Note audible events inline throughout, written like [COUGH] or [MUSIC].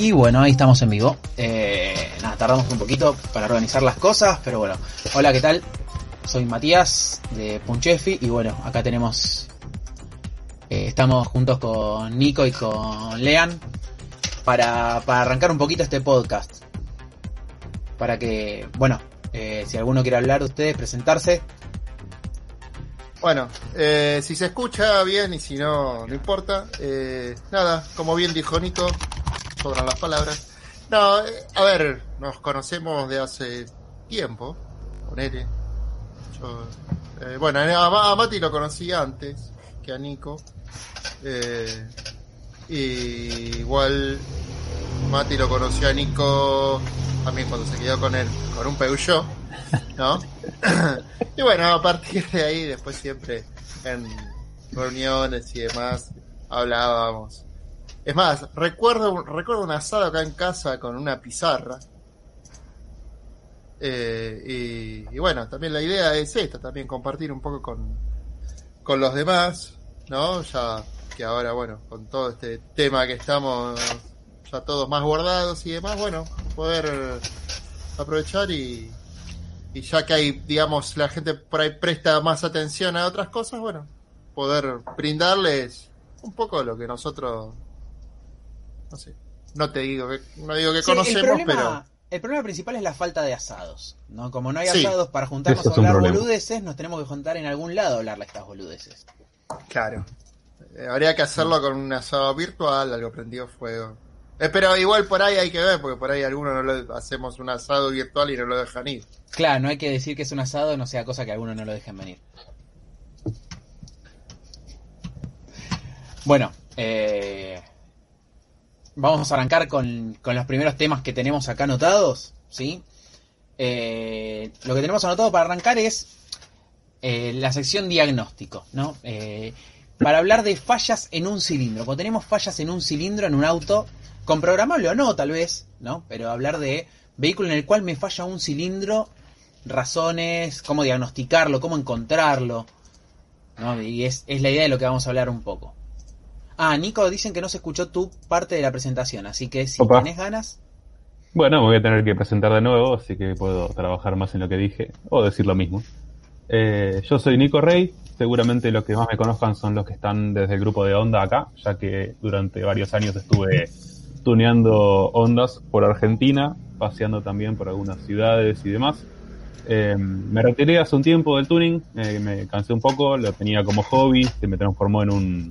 Y bueno, ahí estamos en vivo. Eh, nada, tardamos un poquito para organizar las cosas, pero bueno. Hola, ¿qué tal? Soy Matías de Punchefi y bueno, acá tenemos... eh, estamos juntos con Nico y con Lean para, para arrancar un poquito este podcast. Para que, bueno, eh, si alguno quiere hablar de ustedes, presentarse. Bueno, si se escucha bien y si no, no importa. Nada, como bien dijo Nico, sobran las palabras. No, a ver, nos conocemos de hace tiempo, ponele. Yo, eh, bueno, a Mati lo conocí antes que a Nico. Eh, y igual Mati lo conoció a Nico también cuando se quedó con él, con un Peugeot, ¿no? [COUGHS] y bueno, a partir de ahí, después siempre en reuniones y demás, hablábamos. Es más, recuerdo, recuerdo un asado acá en casa con una pizarra. Eh, y, y bueno, también la idea es esta, también compartir un poco con, con los demás, ¿no? Ya que ahora, bueno, con todo este tema que estamos ya todos más guardados y demás, bueno, poder aprovechar y, y ya que hay, digamos, la gente por ahí presta más atención a otras cosas, bueno, poder brindarles un poco lo que nosotros, no sé, no te digo que, no digo que Sí, el, conocemos, problema, el problema principal es la falta de asados. ¿no? Como no hay Sí. asados para juntarnos a hablar problema. boludeces, nos tenemos que juntar en algún lado a hablarle estas boludeces. pero, claro, Eh, habría que hacerlo con un asado virtual, algo prendido fuego. Eh, pero igual por ahí hay que ver, porque por ahí algunos no lo hacemos un asado virtual y no lo dejan ir. Claro, no hay que decir que es un asado, no sea cosa que algunos no lo dejen venir. Bueno, eh, vamos a arrancar con, con los primeros temas que tenemos acá anotados, ¿sí? Eh, lo que tenemos anotado para arrancar es eh, la sección diagnóstico, ¿no? Eh, para hablar de fallas en un cilindro. Cuando tenemos fallas en un cilindro en un auto, con programable o no, tal vez, ¿no? Pero hablar de vehículo en el cual me falla un cilindro, razones, cómo diagnosticarlo, cómo encontrarlo, ¿no? Y es, es la idea de lo que vamos a hablar un poco. Ah, Nico, dicen que no se escuchó tu parte de la presentación, así que si Opa. tenés ganas, Bueno, me voy a tener que presentar de nuevo, así que puedo trabajar más en lo que dije o decir lo mismo. Eh, yo soy Nico Rey, seguramente los que más me conozcan son los que están desde el grupo de Honda acá, ya que durante varios años estuve tuneando Hondas por Argentina, paseando también por algunas ciudades y demás. Eh, me retiré hace un tiempo del tuning, eh, me cansé un poco, lo tenía como hobby, se me transformó en un,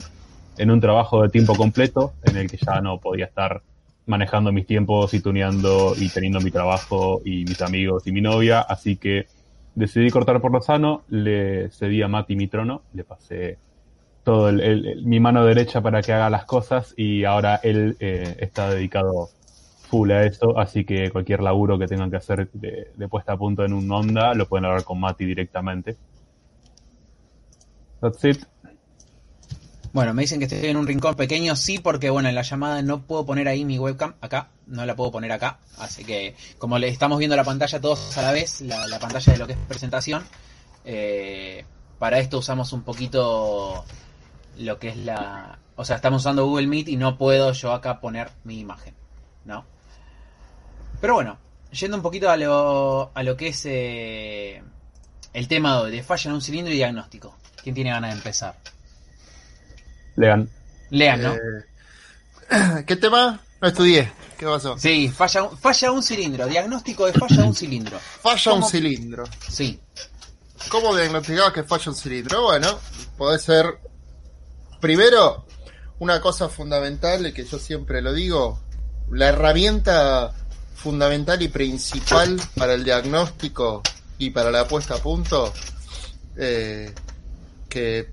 en un trabajo de tiempo completo en el que ya no podía estar manejando mis tiempos y tuneando y teniendo mi trabajo y mis amigos y mi novia, así que decidí cortar por lo sano, le cedí a Mati mi trono, le pasé todo el, el- mi mano derecha para que haga las cosas y ahora él eh, está dedicado full a eso, así que cualquier laburo que tengan que hacer de, de puesta a punto en un Honda lo pueden hablar con Mati directamente. That's it. Bueno, me dicen que estoy en un rincón pequeño, sí, porque bueno, en la llamada no puedo poner ahí mi webcam, acá, no la puedo poner acá, así que como le estamos viendo la pantalla todos a la vez, la, la pantalla de lo que es presentación, eh, para esto usamos un poquito lo que es la... O sea, estamos usando Google Meet y no puedo yo acá poner mi imagen, ¿no? Pero bueno, yendo un poquito a lo, a lo que es eh, el tema de falla en un cilindro y diagnóstico. ¿Quién tiene ganas de empezar? Lean. Lean, ¿no? Eh, [CLEARS THROAT] ¿Qué tema? No estudié. ¿Qué pasó? Sí, falla, un- falla un cilindro. Diagnóstico de falla un cilindro. Falla un cilindro. Sí. ¿Cómo diagnosticabas que falla un cilindro? Bueno, puede ser, primero, una cosa fundamental y que yo siempre lo digo, la herramienta fundamental y principal para el diagnóstico y para la puesta a punto, eh, que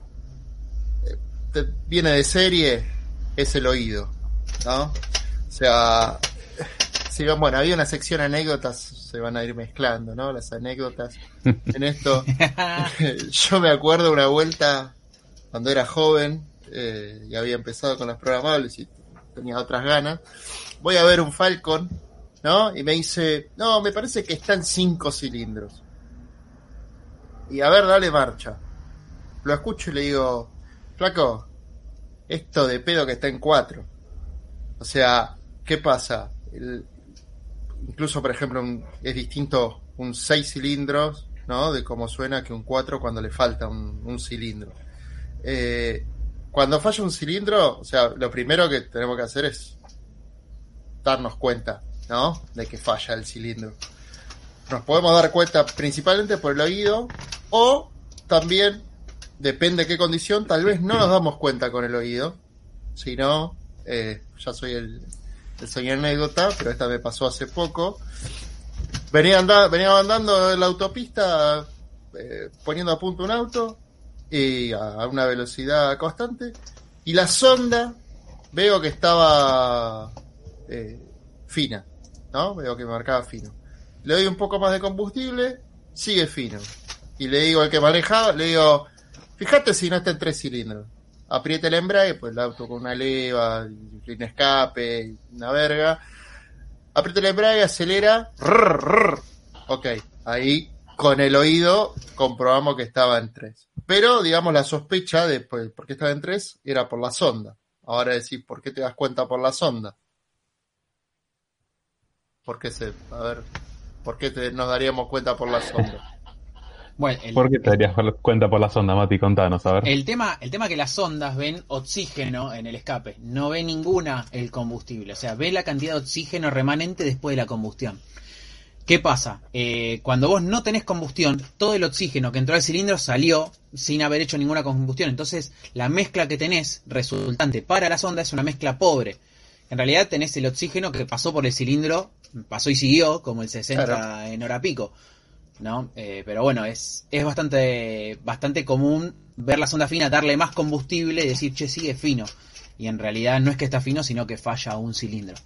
te- viene de serie, es el oído, ¿no? O sea, si bueno, había una sección anécdotas, se van a ir mezclando, ¿no? Las anécdotas en esto. [LAUGHS] [LAUGHS] Yo me acuerdo una vuelta cuando era joven eh, y había empezado con los programables y tenía otras ganas. Voy a ver un Falcon, ¿no? Y me dice, no, me parece que está en cinco cilindros. Y a ver, dale marcha. Lo escucho y le digo, flaco, esto de pedo que está en cuatro. O sea, ¿qué pasa? Incluso, por ejemplo, es distinto un 6 cilindros, ¿no? De cómo suena que un 4 cuando le falta un, un cilindro. Eh, cuando falla un cilindro, o sea, lo primero que tenemos que hacer es darnos cuenta, ¿no? De que falla el cilindro. Nos podemos dar cuenta principalmente por el oído o también, depende de qué condición, tal vez no nos damos cuenta con el oído, sino, eh, ya soy el, el señor anécdota, pero esta me pasó hace poco. Venía, anda- venía andando en la autopista eh, poniendo a punto un auto y a una velocidad constante y la sonda veo que estaba eh, fina, ¿no? Veo que marcaba fino. Le doy un poco más de combustible, sigue fino. Y le digo al que manejaba, le digo, fíjate si no está en tres cilindros. Aprieta el embrague, pues el auto con una leva, sin escape, una verga. Aprieta el embrague, acelera. rrr, rrr. Ok, ahí con el oído comprobamos que estaba en tres. Pero, digamos, la sospecha de pues, por qué estaba en tres era por la sonda. Ahora decís, ¿por qué te das cuenta por la sonda? ¿Por qué se, a ver, por qué te- nos daríamos cuenta por la sonda? Bueno, el, ¿Por qué te darías cuenta por la sonda, Mati? Contanos, a ver. el tema, el tema es que las sondas ven oxígeno en el escape, no ve ninguna el combustible, o sea, ve la cantidad de oxígeno remanente después de la combustión. ¿Qué pasa? Eh, cuando vos no tenés combustión, todo el oxígeno que entró al cilindro salió sin haber hecho ninguna combustión. Entonces, la mezcla que tenés resultante para la sonda es una mezcla pobre. En realidad tenés el oxígeno que pasó por el cilindro, pasó y siguió, como el 60 Claro. en hora pico. ¿No? Eh, pero bueno, es, es bastante, bastante común ver la sonda fina, darle más combustible y decir, che, sigue fino. Y en realidad no es que está fino, sino que falla un cilindro.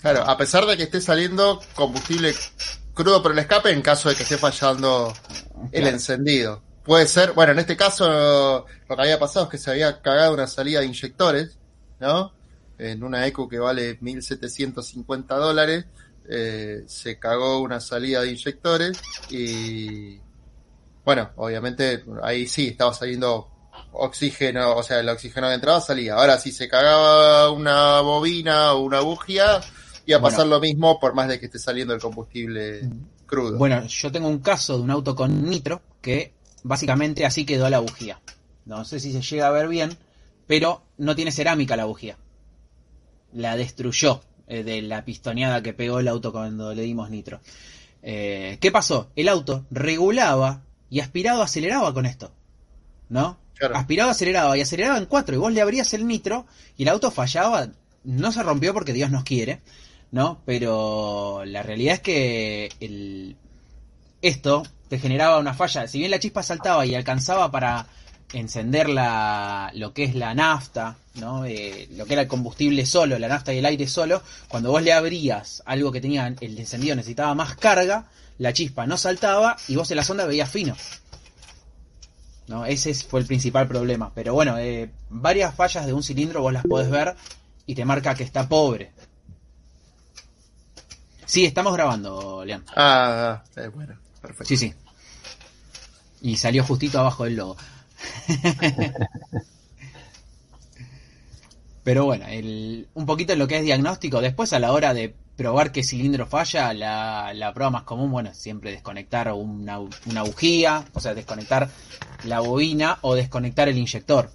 Claro, a pesar de que esté saliendo combustible crudo por el escape en caso de que esté fallando el Claro. encendido. Puede ser, bueno, en este caso lo que había pasado es que se había cagado una salida de inyectores, ¿no? En una ECU que vale 1.750 dólares, eh, se cagó una salida de inyectores y, bueno, obviamente ahí sí estaba saliendo oxígeno, o sea, el oxígeno que entraba salía. Ahora si se cagaba una bobina o una bujía, iba a Bueno. pasar lo mismo por más de que esté saliendo el combustible crudo. Bueno, yo tengo un caso de un auto con nitro que básicamente así quedó la bujía. No sé si se llega a ver bien, pero no tiene cerámica la bujía. La destruyó eh, de la pistoneada que pegó el auto cuando le dimos nitro. Eh, ¿Qué pasó? El auto regulaba y aspiraba, aceleraba con esto. ¿No? Claro. Aspiraba, aceleraba y aceleraba en cuatro. Y vos le abrías el nitro y el auto fallaba. No se rompió porque Dios nos quiere, ¿no? Pero la realidad es que el, esto te generaba una falla. Si bien la chispa saltaba y alcanzaba para encender la, lo que es la nafta, ¿no? Eh, lo que era el combustible solo, la nafta y el aire solo, cuando vos le abrías algo que tenía el encendido necesitaba más carga, la chispa no saltaba y vos en la sonda veías fino. ¿No? Ese es- fue el principal problema. Pero bueno, eh, varias fallas de un cilindro vos las podés ver y te marca que está pobre. Sí, estamos grabando, Leon. Ah, ah, eh, bueno, perfecto. Sí, sí. Y salió justito abajo del logo. [LAUGHS] Pero bueno, un poquito lo que es diagnóstico. Después a la hora de probar qué cilindro falla, la, la prueba más común, bueno, siempre desconectar una, una bujía, o sea, desconectar la bobina o desconectar el inyector.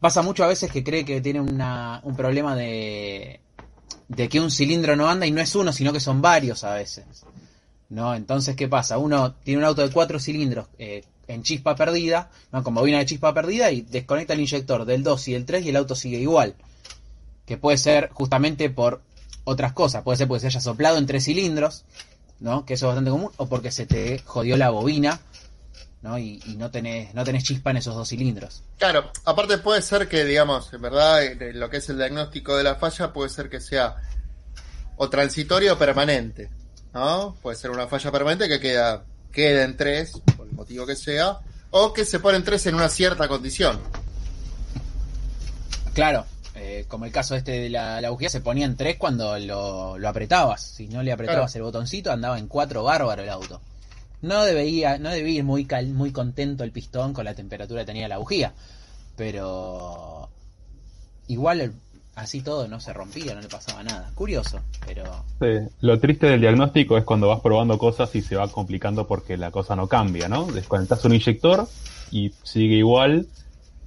Pasa mucho a veces que cree que tiene un problema de, de que un cilindro no anda y no es uno, sino que son varios a veces. ¿no? Entonces, ¿qué pasa? Uno tiene un auto de cuatro cilindros eh, en chispa perdida, ¿no? Con bobina de chispa perdida y desconecta el inyector del 2 y el 3 y el auto sigue igual. Que puede ser justamente por otras cosas. Puede ser porque se haya soplado en tres cilindros, ¿no? Que eso es bastante común. O porque se te jodió la bobina, ¿no? Y, no tenés, no chispa en esos dos cilindros. Claro, aparte puede ser que, digamos, en verdad, en lo que es el diagnóstico de la falla, puede ser que sea o transitorio o permanente, ¿no? Puede ser una falla permanente que queda, queda en tres, motivo que sea, o que se pone en tres en una cierta condición. Claro, eh, como el caso este de la, la bujía, se ponía en 3 cuando lo, lo apretabas. Si no le apretabas Claro. el botoncito, andaba en 4 bárbaro el auto. No debía, no debía ir muy, cal- muy contento el pistón con la temperatura que tenía la bujía. Pero igual el- así todo no se rompía, no le pasaba nada. Curioso, pero... Sí. Lo triste del diagnóstico es cuando vas probando cosas y se va complicando porque la cosa no cambia, ¿no? Desconectas un inyector y sigue igual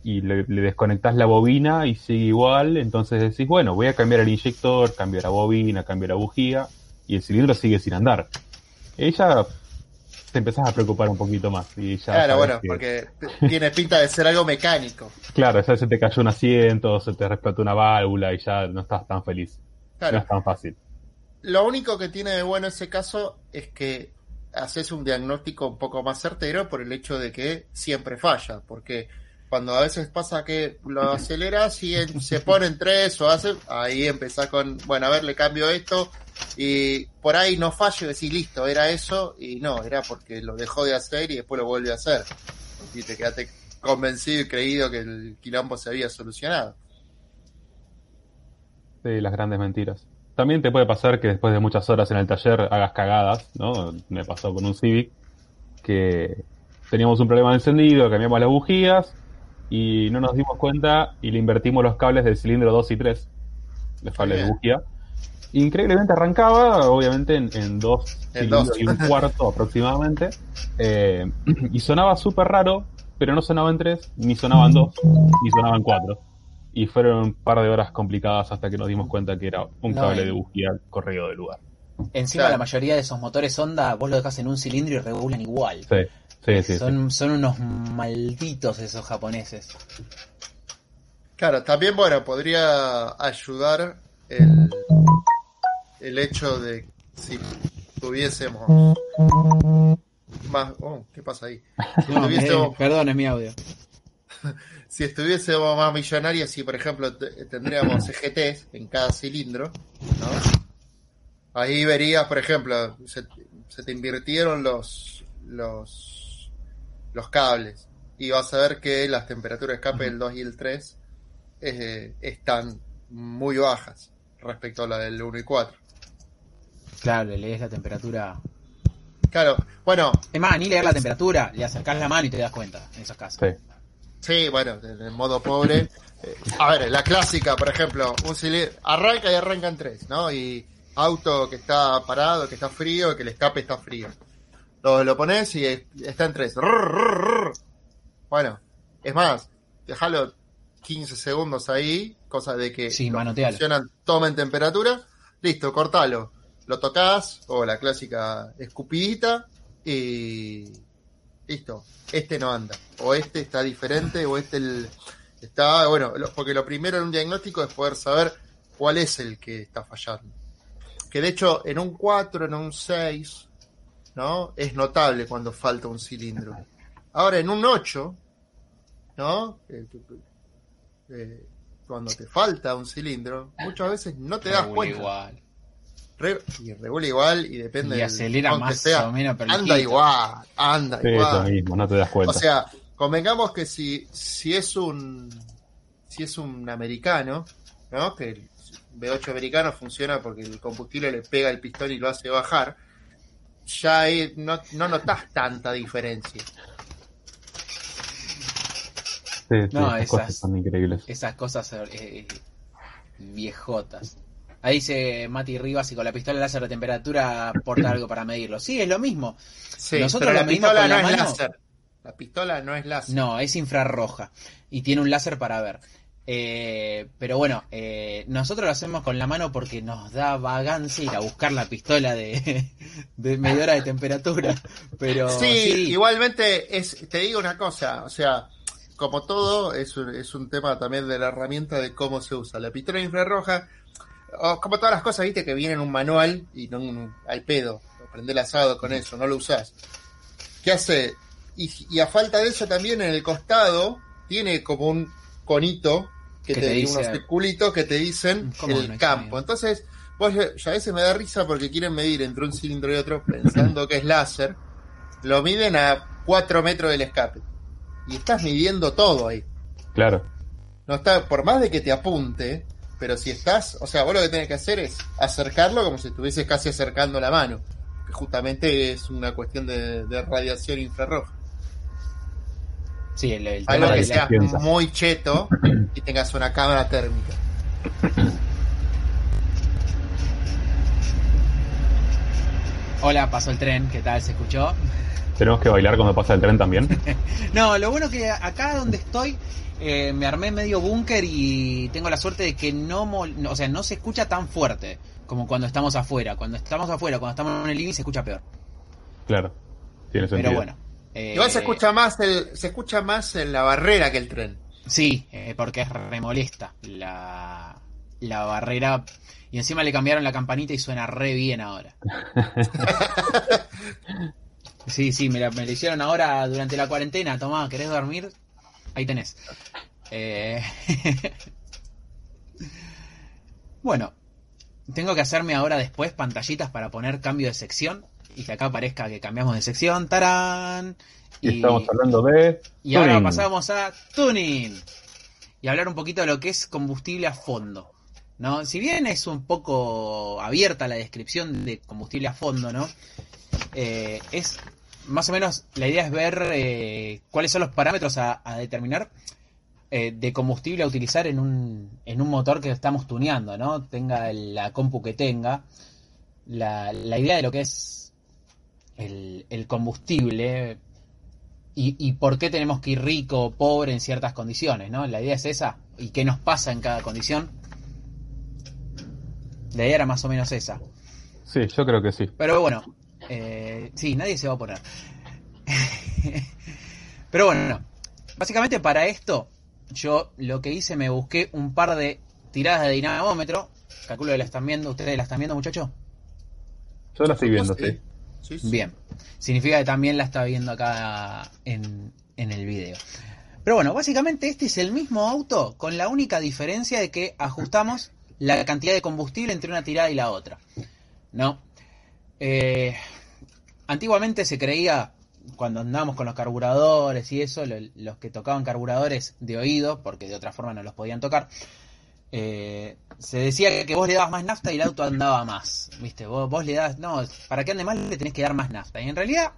y le, desconectas la bobina y sigue igual, entonces decís, bueno, voy a cambiar el inyector, cambiar la bobina, cambiar la bujía y el cilindro sigue sin andar. Ella te empezás a preocupar un poquito más. Y ya Claro, bueno, que- porque tiene pinta de ser algo mecánico. Claro, ya se te cayó un asiento, se te explotó una válvula y ya no estás tan feliz. No Claro. es tan fácil. Lo único que tiene de bueno ese caso es que haces un diagnóstico un poco más certero por el hecho de que siempre falla, porque cuando a veces pasa que lo aceleras y se pone en tres o hace, ahí empezás con, bueno, a ver, le cambio esto y por ahí no falla y decís, listo, era eso y no, era porque lo dejó de hacer y después lo vuelve a hacer. Y te quedaste convencido y creído que el quilombo se había solucionado. Sí, las grandes mentiras. También te puede pasar que después de muchas horas en el taller hagas cagadas, ¿no? Me pasó con un Civic que teníamos un problema de encendido, cambiamos las bujías y no nos dimos cuenta y le invertimos los cables del cilindro 2 y 3, los cables de bujía. Increíblemente arrancaba, obviamente en, en dos En dos. y un [LAUGHS] cuarto aproximadamente, eh, [CLEARS THROAT] y sonaba súper raro, pero no sonaba en tres, ni sonaba en dos, ni sonaba en cuatro. Y fueron un par de horas complicadas hasta que nos dimos cuenta que era un No, cable de bujía corrido del lugar. Encima Claro. la mayoría de esos motores Honda vos lo dejas en un cilindro y regulan igual. Sí, sí, sí. sí. son, son unos malditos esos japoneses. Claro, también, bueno, podría ayudar el, el hecho de si tuviésemos más... Oh, ¿Qué pasa ahí? Si [LAUGHS] No, tuviésemos, eh, perdón, es mi audio. [LAUGHS] si estuviésemos más millonarios, si por ejemplo te- tendríamos [LAUGHS] EGTs en cada cilindro, ¿no? Ahí verías, por ejemplo, se, se te invirtieron los, los, los cables y vas a ver que las temperaturas de escape del 2 y el 3 eh, están muy bajas respecto a la del 1 y 4. Claro, le lees la temperatura. Claro, bueno, Es más, ni leer la temperatura, le acercás la mano y te das cuenta en esos casos. Sí. Sí, bueno, en modo pobre. [LAUGHS] Eh, a ver, la clásica, por ejemplo, un cilindro arranca y arranca en tres, ¿no? Y auto que está parado, que está frío, que el escape está frío. Lo, lo pones y es- está en tres. Bueno, es más, déjalo 15 segundos ahí, cosa de que Sí, los funcionan tomen temperatura, listo, cortalo. Lo tocas, o la clásica escupidita, y listo, este no anda, o este está diferente, o este el- está, bueno, lo- porque lo primero en un diagnóstico es poder saber cuál es el que está fallando. Que de hecho en un 4, en un 6, ¿no? Es notable cuando falta un cilindro. Ahora en un 8, ¿no? Eh, eh, cuando te falta un cilindro, muchas veces no te das cuenta. igual. Re- y regula igual y depende Y acelera aunque más sea, o menos, pero anda igual anda Sí, eso igual mismo, no te das cuenta. o sea convengamos que si si es un si es un americano no que el V8 americano funciona porque el combustible le pega el pistón y lo hace bajar ya ahí no, no notas tanta diferencia Sí, sí, No, esas esas- cosas son increíbles. Esas cosas eh, viejotas. Ahí dice Mati Rivas y con la pistola láser de temperatura aporta algo para medirlo. Sí, es lo mismo. sí Nosotros pero la medimos pistola con no la es mano. láser la pistola no es láser No, es infrarroja y tiene un láser para ver. Eh, pero bueno, eh, nosotros lo hacemos con la mano porque nos da vagancia ir a buscar la pistola de, [LAUGHS] de medidora de temperatura. Pero sí, sí, igualmente es, te digo una cosa, o sea, como todo, es un, es un tema también de la herramienta de cómo se usa. La pistola infrarroja, o como todas las cosas, viste, que viene en un manual y no, no- al pedo, prende el asado con eso, no lo usás. ¿Qué hace? Y, y a falta de eso también en el costado tiene como un conito que, Que te, te dice dice- unos circulitos que te dicen ¿Cómo no el campo. Entonces, vos ya ya a veces me da risa porque quieren medir entre un cilindro y otro pensando que es láser. Lo miden a 4 metros del escape. Y estás midiendo todo ahí. Claro. No está, por más de que te apunte, pero si estás, o sea, vos lo que tenés que hacer es acercarlo como si estuvieses casi acercando la mano. Que justamente es una cuestión de, de radiación infrarroja. sí, el, el Algo tema que de sea piensa. muy cheto y tengas una cámara térmica. [COUGHS] Hola, pasó el tren, ¿qué tal? ¿Se escuchó? ¿Tenemos que bailar cuando pasa el tren también? [LAUGHS] no, lo bueno que acá donde estoy eh, me armé medio búnker y tengo la suerte de que no, o sea, no se escucha tan fuerte como cuando estamos afuera. Cuando estamos afuera, cuando estamos en el living se escucha peor. Claro, tiene sentido. Pero bueno. Eh, Igual se escucha más el, se escucha más en la barrera que el tren. Sí, eh, porque es remolesta la, la barrera y encima le cambiaron la campanita y suena re bien ahora. [LAUGHS] sí, sí, me la, me hicieron ahora durante la cuarentena. Tomá, ¿querés dormir? Ahí tenés. Eh... [LAUGHS] bueno, tengo que hacerme ahora después pantallitas para poner cambio de sección y que acá aparezca que cambiamos de sección. ¡Tarán! Y, estamos hablando de. Y ahora pasamos a tuning. Y hablar un poquito de lo que es combustible a fondo. ¿no? Si bien es un poco abierta la descripción de combustible a fondo, ¿no? Eh, es más o menos la idea es ver eh, cuáles son los parámetros a, determinar eh, de combustible a utilizar en un, en un motor que estamos tuneando, ¿no? Tenga la compu que tenga. La, la idea de lo que es el, el combustible y, y, por qué tenemos que ir rico o pobre en ciertas condiciones, ¿no? La idea es esa. ¿Y qué nos pasa en cada condición? La idea era más o menos esa. Sí, yo creo que sí. Pero bueno, eh, sí, nadie se va a poner. [LAUGHS] Pero bueno, básicamente para esto, yo lo que hice, me busqué un par de tiradas de dinamómetro. Calculo que la están viendo. ¿Ustedes la están viendo, muchachos? Yo la estoy viendo, sí. Bien. Significa que también la está viendo acá en, en el video. Pero bueno, básicamente este es el mismo auto con la única diferencia de que ajustamos la cantidad de combustible entre una tirada y la otra. ¿No? Eh, antiguamente se creía, cuando andábamos con los carburadores y eso, los que tocaban carburadores de oído, porque de otra forma no los podían tocar, eh, se decía que vos le dabas más nafta y el auto andaba más. ¿Viste? Vos, vos le das, no, para que ande más le tenés que dar más nafta. Y en realidad,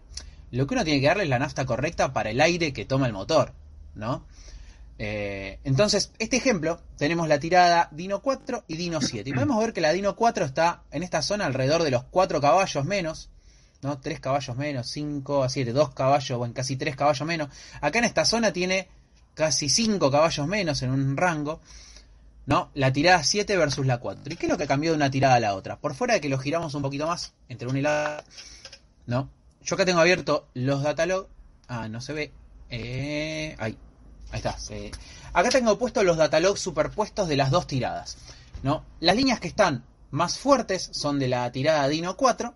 lo que uno tiene que darle es la nafta correcta para el aire que toma el motor, ¿no? Eh, entonces, este ejemplo, tenemos la tirada Dino 4 y Dino 7. Y podemos ver que la Dino 4 está en esta zona alrededor de los 4 caballos menos. ¿no? 3 caballos menos, 5 a 7, 2 caballos, bueno, casi 3 caballos menos. Acá en esta zona tiene casi 5 caballos menos en un rango. ¿no? La tirada 7 versus la 4. ¿Y qué es lo que cambió de una tirada a la otra? Por fuera de que lo giramos un poquito más entre una y la ¿no? Yo acá tengo abierto los datalog. Ah, no se ve. Eh, ahí. Ahí está. Acá tengo puestos los datalogs superpuestos de las dos tiradas. ¿no? Las líneas que están más fuertes son de la tirada Dino 4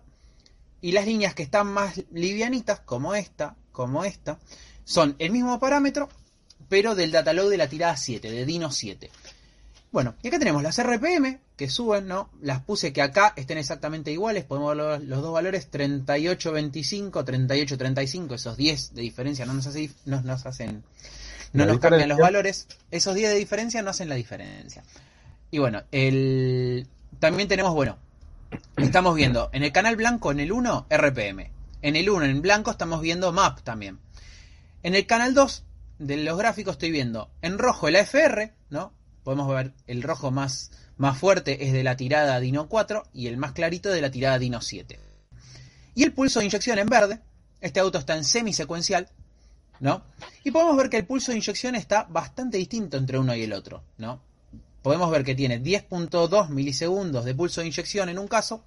y las líneas que están más livianitas, como esta, como esta, son el mismo parámetro, pero del datalog de la tirada 7, de Dino 7. Bueno, y acá tenemos las RPM que suben, ¿no? Las puse que acá estén exactamente iguales, podemos ver los, dos valores 38.25, 38.35, esos 10 de diferencia no nos, no nos hacen no nos cambian los valores, esos 10 de diferencia no hacen la diferencia. Y bueno, el también tenemos, bueno, estamos viendo en el canal blanco, en el 1, RPM. En el 1, en blanco, estamos viendo MAP también. En el canal 2 de los gráficos estoy viendo en rojo el AFR, ¿no? Podemos ver el rojo más, más fuerte es de la tirada Dino 4 y el más clarito de la tirada Dino 7. Y el pulso de inyección en verde, este auto está en semisecuencial, ¿no? Y podemos ver que el pulso de inyección está bastante distinto entre uno y el otro, ¿no? Podemos ver que tiene 10.2 milisegundos de pulso de inyección en un caso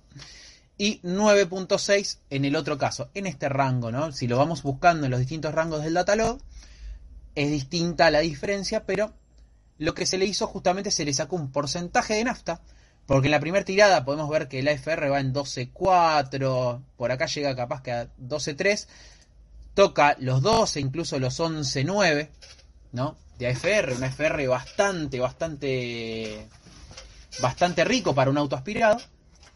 y 9.6 en el otro caso, en este rango, ¿no? Si lo vamos buscando en los distintos rangos del datalog, es distinta la diferencia, pero lo que se le hizo justamente se le sacó un porcentaje de nafta, porque en la primera tirada podemos ver que el AFR va en 12.4, por acá llega capaz que a 12.3, toca los 12, incluso los 11-9, ¿no? De AFR, un AFR bastante, bastante, bastante rico para un auto aspirado,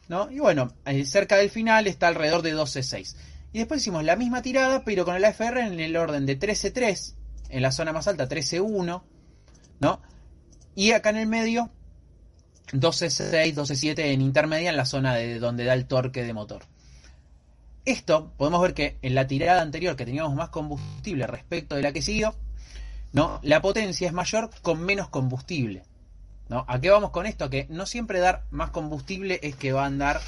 ¿no? Y bueno, eh, cerca del final está alrededor de 12-6. Y después hicimos la misma tirada, pero con el AFR en el orden de 13-3, en la zona más alta 13-1, ¿no? Y acá en el medio 12-6, 12-7 en intermedia en la zona de donde da el torque de motor. Esto podemos ver que en la tirada anterior que teníamos más combustible respecto de la que siguió, ¿no? La potencia es mayor con menos combustible. ¿No? ¿A qué vamos con esto? Que no siempre dar más combustible es que va a andar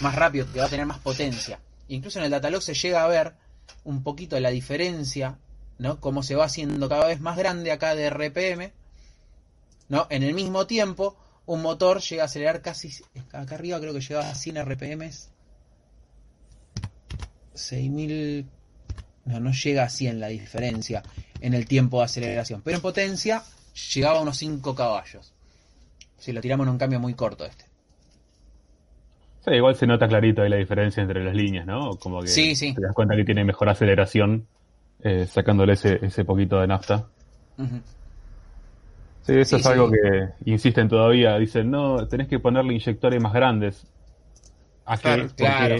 más rápido, que va a tener más potencia. Incluso en el datalog se llega a ver un poquito la diferencia, ¿no? Cómo se va haciendo cada vez más grande acá de RPM, ¿no? En el mismo tiempo, un motor llega a acelerar casi, acá arriba creo que llega a 100 RPMs. 6000, no, no llega a 100 la diferencia en el tiempo de aceleración, pero en potencia llegaba a unos 5 caballos. Si lo tiramos en un cambio muy corto este. Sí, igual se nota clarito ahí la diferencia entre las líneas, ¿no? Como que Sí, sí. te das cuenta que tiene mejor aceleración eh, sacándole ese, ese poquito de nafta. Sí, eso Sí, es algo que insisten todavía. Dicen, no, tenés que ponerle inyectores más grandes. Claro, Porque- claro.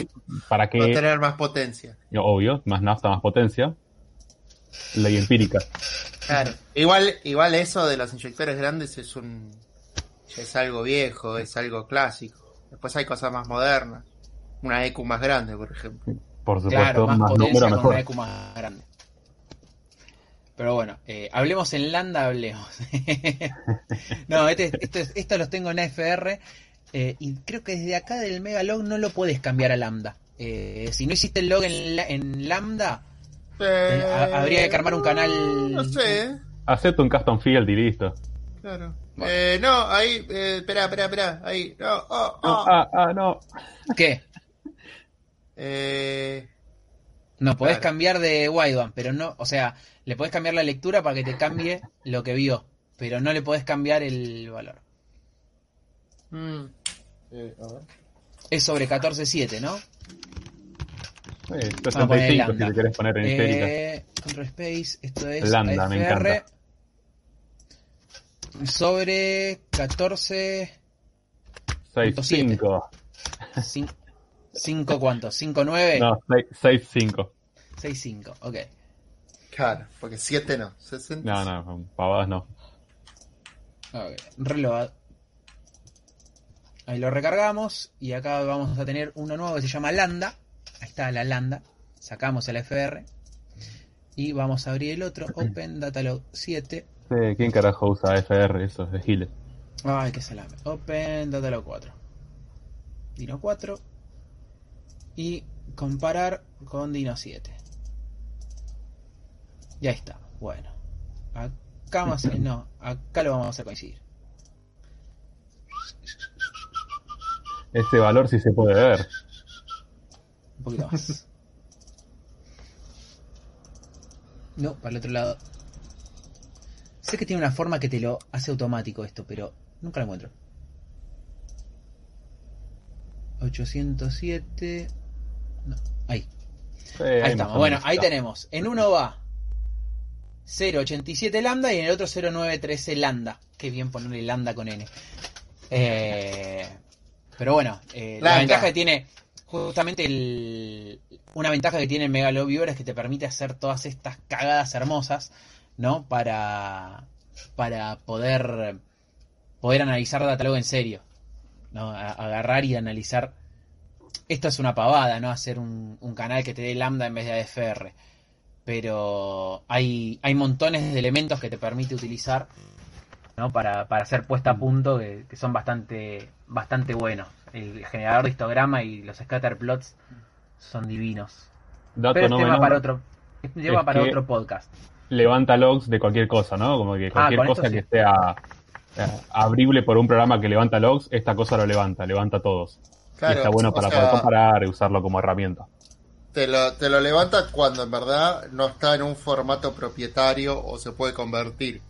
¿Para qué? tener más potencia. Obvio, más nafta, más potencia. Ley empírica. Claro. Igual, igual eso de los inyectores grandes es un es algo viejo, es algo clásico. Después hay cosas más modernas. Una EQ más grande, por ejemplo. Por supuesto, Claro, más, más, potencia con mejor. una EQ más grande. Pero bueno, eh, hablemos en lambda, hablemos. [LAUGHS] no, este, esto, es- estos los tengo en AFR eh, y creo que desde acá del Megalog no lo puedes cambiar a lambda. Eh, si no hiciste el log en, la- en lambda, Eh, ha- habría que armar un canal- No sé, Acepta un custom field y listo. claro. Bueno. Eh, no, ahí, eh, espera, espera, espera, ahí, no, oh, No, oh. ah, ah, no. ¿qué? Eh, No, podés Claro. cambiar de wideband, pero no, o sea, le podés cambiar la lectura para que te cambie lo que vio, pero no le podés cambiar el valor. mm, eh, a ver. Es sobre 14.7, ¿no? Eh, Vamos a poner 65 si le querés poner en. Eh, control Space, esto es Lambda, me encanta. sobre 14 6.5. 5 cuántos, 5 9 No, 6.5. 6 5, ok. Claro, porque 7 no, 60. No, no, pavadas no. Ok, reload. Ahí lo recargamos y acá vamos a tener uno nuevo que se llama Lambda. Ahí está la Lambda. Sacamos el FR y vamos a abrir el otro Open Datalog 7. Sí, ¿Quién carajo usa FR? Eso es de Giles. Ay, qué salame. Open Datalog 4. Dino 4 y comparar con Dino 7. Ya está. Bueno. Acá a, [LAUGHS] no, acá lo vamos a hacer coincidir. Ese valor sí se puede ver. Un poquito más. No, para el otro lado. Sé que tiene una forma que te lo hace automático esto, pero nunca lo encuentro. 807. No, ahí. Sí, Ahí más estamos. Bueno, ahí tenemos. En uno va 087 lambda y en el otro 0913 lambda. Qué bien ponerle lambda con N. Eh, pero bueno, eh, la ventaja que tiene, justamente el- una ventaja que tiene el Megaloviewer es que te permite hacer todas estas cagadas hermosas, ¿no? Para, para poder, poder analizar Datalog en serio. ¿no? A- agarrar y analizar. Esto es una pavada, ¿no? Hacer un, un canal que te dé lambda en vez de AFR. Pero hay, hay montones de elementos que te permite utilizar ¿no? para, para hacer puesta a punto que, que son bastante, bastante buenos. El generador de histograma y los scatter plots son divinos. Dato Pero no este va menor, para otro, este lleva es para que- otro podcast. levanta logs de cualquier cosa, ¿no? Como que cualquier con esto cosa sí. que sea eh, abrible por un programa que levanta logs, esta cosa lo levanta, levanta todos. Claro, y está bueno o para sea, poder comparar y usarlo como herramienta. Te lo, te lo levanta cuando en verdad no está en un formato propietario o se puede convertir.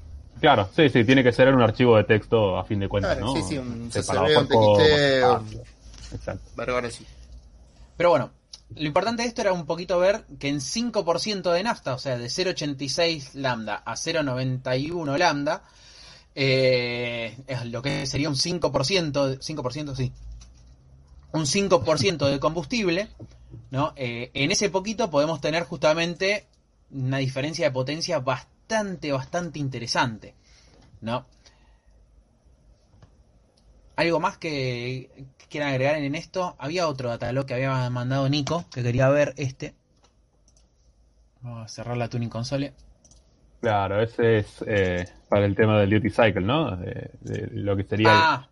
Claro, sí, sí, tiene que ser en un archivo de texto a fin de cuentas, Claro, ¿no? sí, sí, un Separado CSV, un TXT, ah, Exacto. Así. Pero bueno, lo importante de esto era un poquito ver que en 5% de nafta, o sea, de 0.86 lambda a 0.91 lambda, eh, es lo que sería un 5%, de- 5% sí, un 5% de combustible, ¿no? Eh, en ese poquito podemos tener justamente una diferencia de potencia bastante, bastante interesante, ¿no? ¿Algo más que quieran agregar en esto? Había otro datalog que había mandado Nico, que quería ver este. Vamos a cerrar la tuning console. Claro, ese es eh, para el tema del duty cycle, ¿no? De, de lo que sería el- Ah,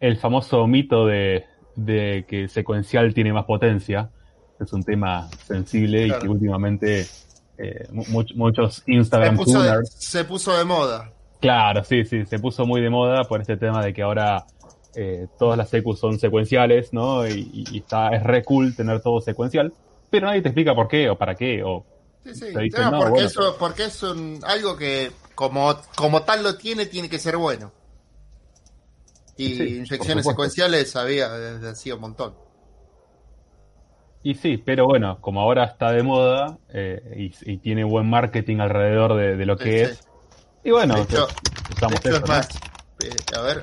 el, famoso mito de, de que el secuencial tiene más potencia. Es un tema sensible y que últimamente eh, mu- much- muchos Se Instagram puso, de, se puso de moda. Claro, sí, sí, se puso muy de moda por este tema de que ahora eh, todas las secus son secuenciales, ¿no? Y, y está, es re cool tener todo secuencial, pero nadie te explica por qué o para qué, o Sí, sí. Dicen, No, no, porque, bueno, eso, porque es un- algo que como, como tal lo tiene, tiene que ser bueno. Y Sí, inyecciones secuenciales había desde hacía un montón. Y sí, pero bueno, como ahora está de moda eh, y, y tiene buen marketing alrededor de, de lo que sí. es, y bueno, De hecho- que usamos De hecho, eso, es ¿no? más, eh, a ver,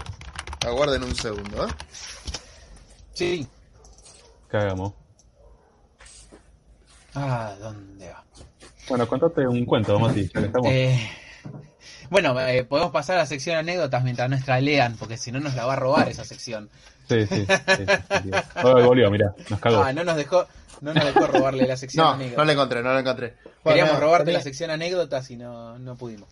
aguarden un segundo. ¿eh? sí. Que hagamos. Ah, ¿dónde va? Bueno, contate un cuento, Mati. Eh, bueno, eh, podemos pasar a la sección anécdotas mientras nuestra lean, porque si no nos la va a robar esa sección. Sí, sí, sí, sí, sí. Ay, volvió, mirá, nos cagó. Ah, no nos dejó, no nos dejó robarle la sección No, anécdotas. no la encontré, no la encontré. Bueno, Queríamos robarte tenía- la sección anécdotas y no, no pudimos.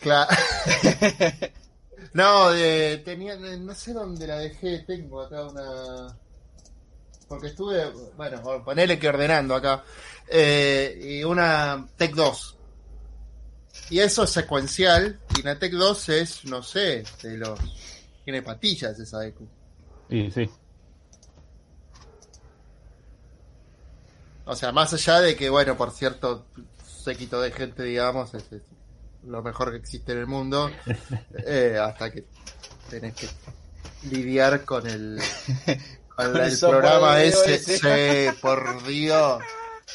Claro. [LAUGHS] no, de, tenía, no sé dónde la dejé, tengo acá una... Porque estuve, bueno, ponele que ordenando acá, eh, y una Tech 2. Y eso es secuencial, y la Tech 2 es, no sé, de los... Tiene patillas esa EQ. Y sí, O sea, más allá de que, bueno, por cierto, séquito de gente, digamos, es, es lo mejor que existe en el mundo, [LAUGHS] eh, hasta que tenés que lidiar con el, [LAUGHS] con Con la- el el software programa ese, sí, por Dios,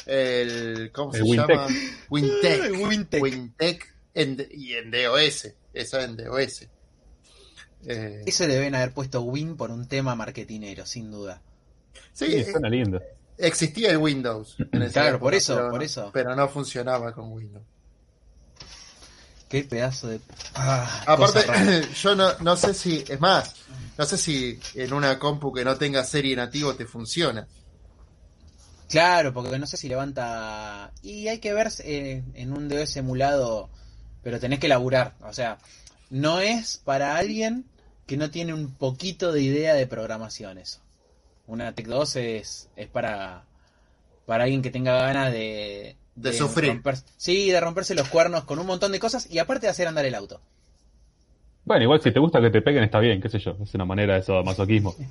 el, ¿cómo El se Wintec. llama? Wintec. [LAUGHS] Wintec. Wintec en- y en DOS, eso en DOS. Eh, Eso deben haber puesto Win por un tema marketinero, sin duda. sí, sí, eh, suena lindo. existía el Windows. en [CLEARS THROAT] esa Claro, por eso, pero por no- eso. Pero no funcionaba con Windows. Qué pedazo de. Ah, Aparte, [CLEARS THROAT] yo no, no sé si, es más, no sé si en una compu que no tenga serie nativo te funciona. Claro, porque no sé si levanta. Y hay que ver eh, en un DOS emulado, pero tenés que laburar. O sea, no es para alguien que no tiene un poquito de idea de programación eso. Una Tech 2 es, es para, para alguien que tenga ganas de... De sufrir. romper- sí, de romperse los cuernos con un montón de cosas y aparte de hacer andar el auto. Bueno, igual si te gusta que te peguen está bien, qué sé yo, es una manera de eso, masoquismo. [LAUGHS]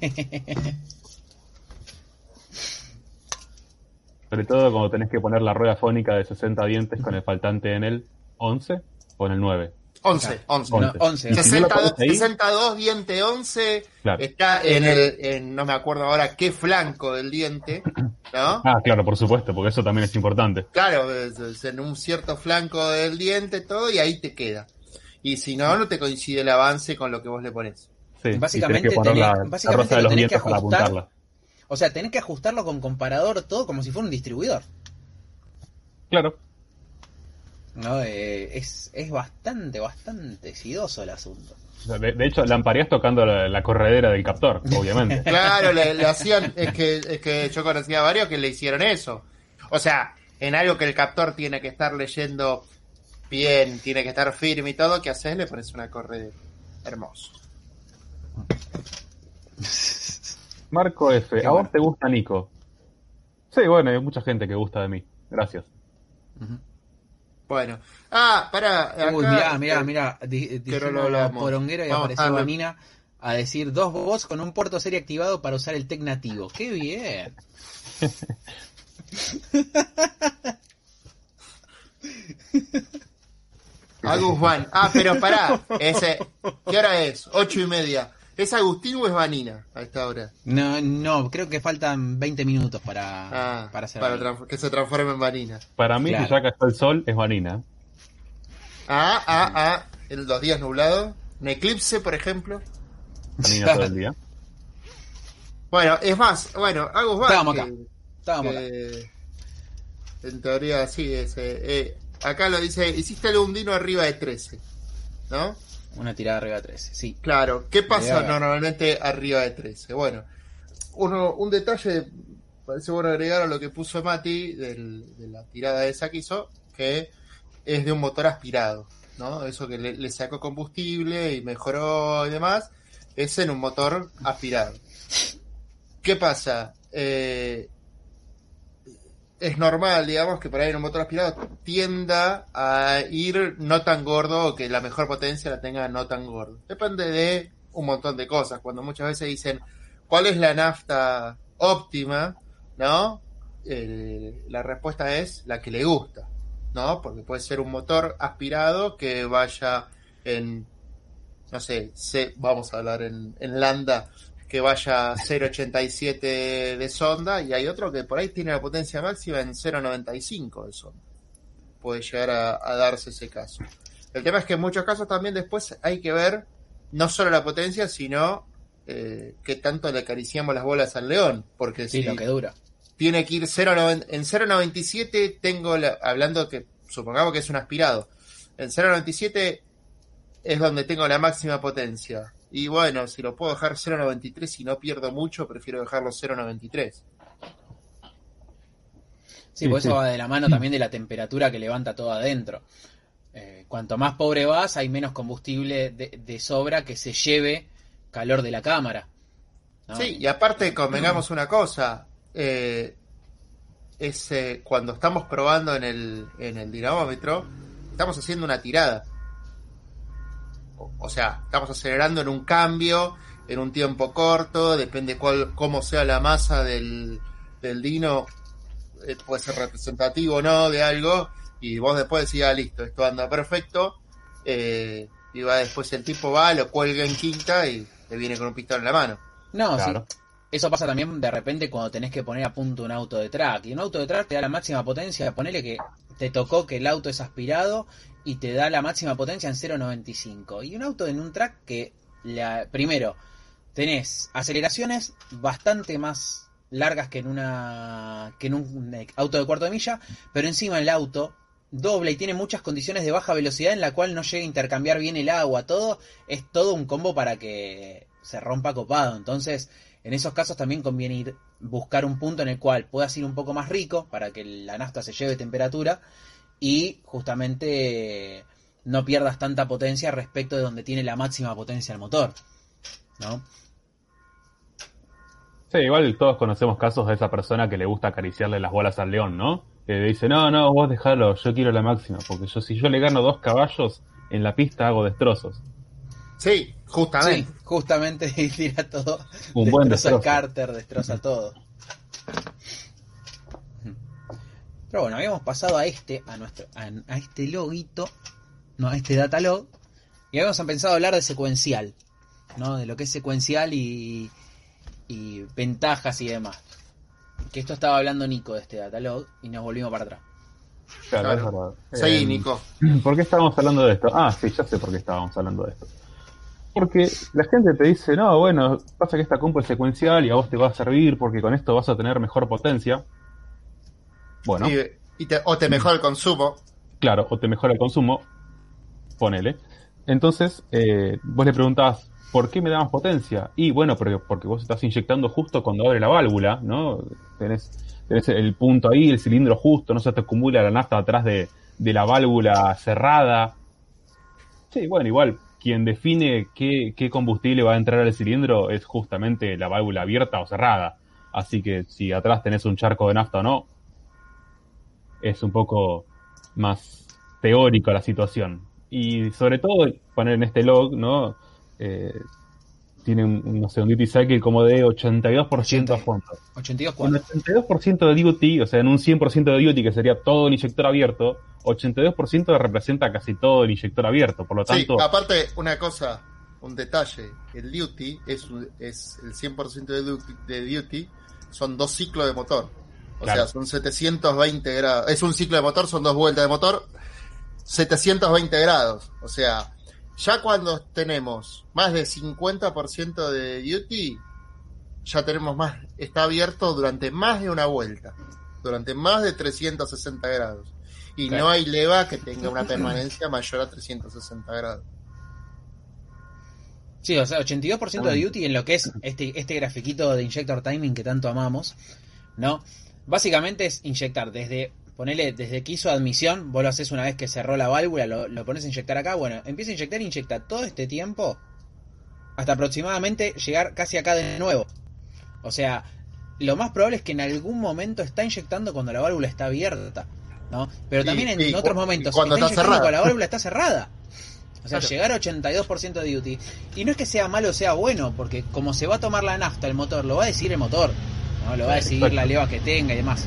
Sobre todo cuando tenés que poner la rueda fónica de 60 dientes con el faltante en el 11 o en el 9. 11, 11. No, 11. 11. Y si no lo 62, pones ahí, 62 diente 11 Claro. está en el, en, no me acuerdo ahora qué flanco del diente, ¿no? Ah, claro, por supuesto, porque eso también es importante. Claro, es- es en un cierto flanco del diente todo y ahí te queda. Y si no, no te coincide el avance con lo que vos le pones. Sí, Básicamente tenés que poner tenés- la, la básicamente rosa de lo los tenés que vientos para ajustar. apuntarla. O sea, tenés que ajustarlo con comparador, todo como si fuera un distribuidor. Claro. ¿No? Eh, es, es bastante, bastante sidoso el asunto. De, de hecho, lamparías tocando la, la corredera del captor, obviamente. [LAUGHS] Claro, le, le hacían, es que, es que yo conocía a varios que le hicieron eso. O sea, en algo que el captor tiene que estar leyendo bien, tiene que estar firme y todo, ¿qué haces? Le pones una corredera. Hermoso. [LAUGHS] Marco F, Qué ¿a bueno. vos te gusta Nico? Sí, bueno, hay mucha gente que gusta de mí. Gracias. Bueno. Ah, pará. Uy, acá- mirá, mirá, mirá. Di- que dijimos no lo hablamos. poronguero y Vamos, apareció ah. Vanina a decir dos bots con un puerto serie activado para usar el tech nativo. ¡Qué bien! [LAUGHS] Agus Van. Ah, pero pará. Ese, ¿Qué hora es? Ocho y media. ¿Es Agustín o es Vanina a esta hora? No, no, creo que faltan 20 minutos para, Ah, para hacer que se transforme en Vanina. Para mí, Claro. si ya cayó el sol, es Vanina. Ah, ah, ah. En los días nublados. Un eclipse, por ejemplo. Vanina todo el día. [LAUGHS] Bueno, es más, bueno, Agus Van. Estábamos que- acá. Estábamos acá. en teoría sí, es, eh, eh, acá lo dice, hiciste el hundino arriba de 13, ¿no? Una tirada arriba de 13, sí. Claro, ¿qué pasa normalmente arriba de 13? Bueno, uno, un detalle, parece bueno agregar a lo que puso Mati del- de la tirada esa que hizo, que es de un motor aspirado, ¿no? Eso que le, le sacó combustible y mejoró y demás, es en un motor aspirado. ¿Qué pasa? Eh, es normal, digamos, que por ahí en un motor aspirado tienda a ir no tan gordo o que la mejor potencia la tenga no tan gordo. Depende de un montón de cosas. Cuando muchas veces dicen, ¿cuál es la nafta óptima? ¿No? La respuesta es la que le gusta, ¿no? Porque puede ser un motor aspirado que vaya en, no sé, se, vamos a hablar en, en lambda, que vaya a 0.87 de sonda y hay otro que por ahí tiene la potencia máxima en 0.95 de sonda. Puede llegar a, a, darse ese caso. El tema es que en muchos casos también después hay que ver no solo la potencia, sino eh, qué tanto le acariciamos las bolas al león. Porque sí, si lo que dura. tiene que ir 0, en 0.97 tengo, la, hablando que supongamos que es un aspirado, en 0.97 es donde tengo la máxima potencia y bueno, si lo puedo dejar 0.93 y no pierdo mucho, prefiero dejarlo 0.93. Sí, sí, pues sí. eso va de la mano también de la temperatura que levanta todo adentro. Eh, cuanto más pobre vas, hay menos combustible de, de, sobra que se lleve calor de la cámara. ¿no? Sí, y aparte convengamos una cosa, eh, es eh, cuando estamos probando en el, en el dinamómetro, estamos haciendo una tirada o sea, estamos acelerando en un cambio, en un tiempo corto, depende cuál, cómo sea la masa del, del dino, eh, puede ser representativo o no de algo, y vos después decís, ah, listo, esto anda perfecto, eh, y va después el tipo va, lo cuelga en quinta y te viene con un pistón en la mano. No, claro. sí. Eso pasa también de repente cuando tenés que poner a punto un auto de track. Y un auto de track te da la máxima potencia. Ponele que te tocó que el auto es aspirado y te da la máxima potencia en 0.95. Y un auto en un track que, la, primero, tenés aceleraciones bastante más largas que en una que en un auto de cuarto de milla, pero encima el auto doble y tiene muchas condiciones de baja velocidad en la cual no llega a intercambiar bien el agua, todo es todo un combo para que se rompa copado. Entonces, en esos casos también conviene ir buscar un punto en el cual puedas ir un poco más rico para que la nafta se lleve temperatura y justamente no pierdas tanta potencia respecto de donde tiene la máxima potencia el motor. ¿No? Sí, igual todos conocemos casos de esa persona que le gusta acariciarle las bolas al león, ¿no? Que dice, no, no, vos dejalo, yo quiero la máxima, porque yo si yo le gano dos caballos en la pista hago destrozos. Sí, justamente. Sí, justamente [LAUGHS] y tira todo. Un destroza buen destrozo. el cárter, destroza todo. Pero bueno, habíamos pasado a este, a nuestro, a, a este loguito, no, a este datalog, y habíamos empezado a hablar de secuencial, ¿no? De lo que es secuencial y, y ventajas y demás. Que esto estaba hablando Nico de este datalog y nos volvimos para atrás. Claro, es verdad. Sí, Eh, Nico. [LAUGHS] ¿Por qué estábamos hablando de esto? Ah, sí, ya sé por qué estábamos hablando de esto. Porque la gente te dice, no, bueno, pasa que esta compu es secuencial y a vos te va a servir porque con esto vas a tener mejor potencia. Bueno, Y, y te, o te mejora el consumo. claro, o te mejora el consumo, ponele. Entonces, eh, vos le preguntás, ¿por qué me da más potencia? Y bueno, porque, porque vos estás inyectando justo cuando abre la válvula, ¿no? Tenés, tenés el punto ahí, el cilindro justo, no se te acumula la nafta atrás de, de la válvula cerrada. Sí, bueno, igual, quien define qué, qué combustible va a entrar al cilindro es justamente la válvula abierta o cerrada. Así que si atrás tenés un charco de nafta o no, es un poco más teórico la situación. Y sobre todo, poner en este log, ¿no? Eh, tiene un, no sé, un duty cycle como de 82% a fondo. 82 Con cuadros. 82% de duty, o sea, en un 100% de duty que sería todo el inyector abierto, 82% representa casi todo el inyector abierto. Por lo Sí, tanto, aparte, una cosa, un detalle, el duty es, un- es el 100% de duty, de duty, son dos ciclos de motor. O Claro. sea, son 720 grados. Es un ciclo de motor, son dos vueltas de motor, 720 grados. O sea, ya cuando tenemos más de 50% de duty, ya tenemos más, está abierto durante más de una vuelta, durante más de 360 grados. Y Claro. no hay leva que tenga una permanencia mayor a 360 grados. Sí, o sea, 82% Ah. de duty en lo que es este, este grafiquito de injector timing que tanto amamos, ¿no? Básicamente es inyectar desde ponele desde que hizo admisión, vos lo haces una vez que cerró la válvula, lo, lo pones a inyectar acá, bueno, empieza a inyectar, inyecta todo este tiempo hasta aproximadamente llegar casi acá de nuevo. O sea, lo más probable es que en algún momento está inyectando cuando la válvula está abierta, ¿no? Pero Y- también en y otros momentos cuando está cerrada. cuando la válvula está cerrada. [LAUGHS] O sea, Claro. llegar a 82% de duty. Y no es que sea malo o sea bueno, porque como se va a tomar la nafta el motor, lo va a decir el motor, ¿no? Lo va a decidir Exacto. la leva que tenga y demás.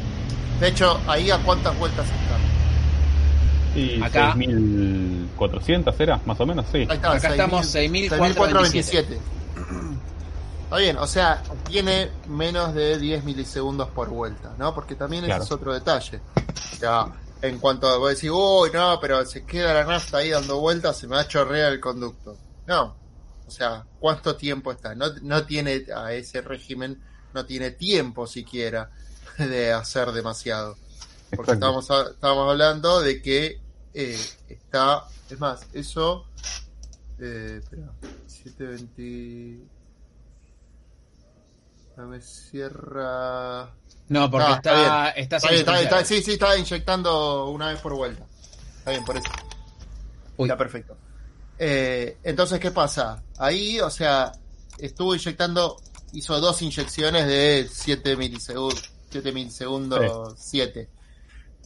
De hecho, ahí a cuántas vueltas está. Y Acá- 6.400 era, más o menos, sí. Ahí está, Acá estamos, 6.427. Está bien, o sea, tiene menos de 10 milisegundos por vuelta, ¿no? Porque también Claro. ese es otro detalle. O sea, en cuanto a vos decís, uy, no, pero se queda la nafta ahí dando vueltas, se me va a chorrear el conducto. No. O sea, ¿cuánto tiempo está? No, no tiene a ese régimen, no tiene tiempo siquiera de hacer demasiado. Porque a- estamos hablando de que eh, está, es más, eso, eh, espera, 720, no me cierra, No, porque Ah, está, está bien. está, bien, sí, sí, está inyectando una vez por vuelta, está bien, por eso, Uy. está perfecto. Eh, entonces, ¿qué pasa? Ahí, o sea, estuvo inyectando, hizo dos inyecciones de 7 milisegundos, 7 milisegundos, 7.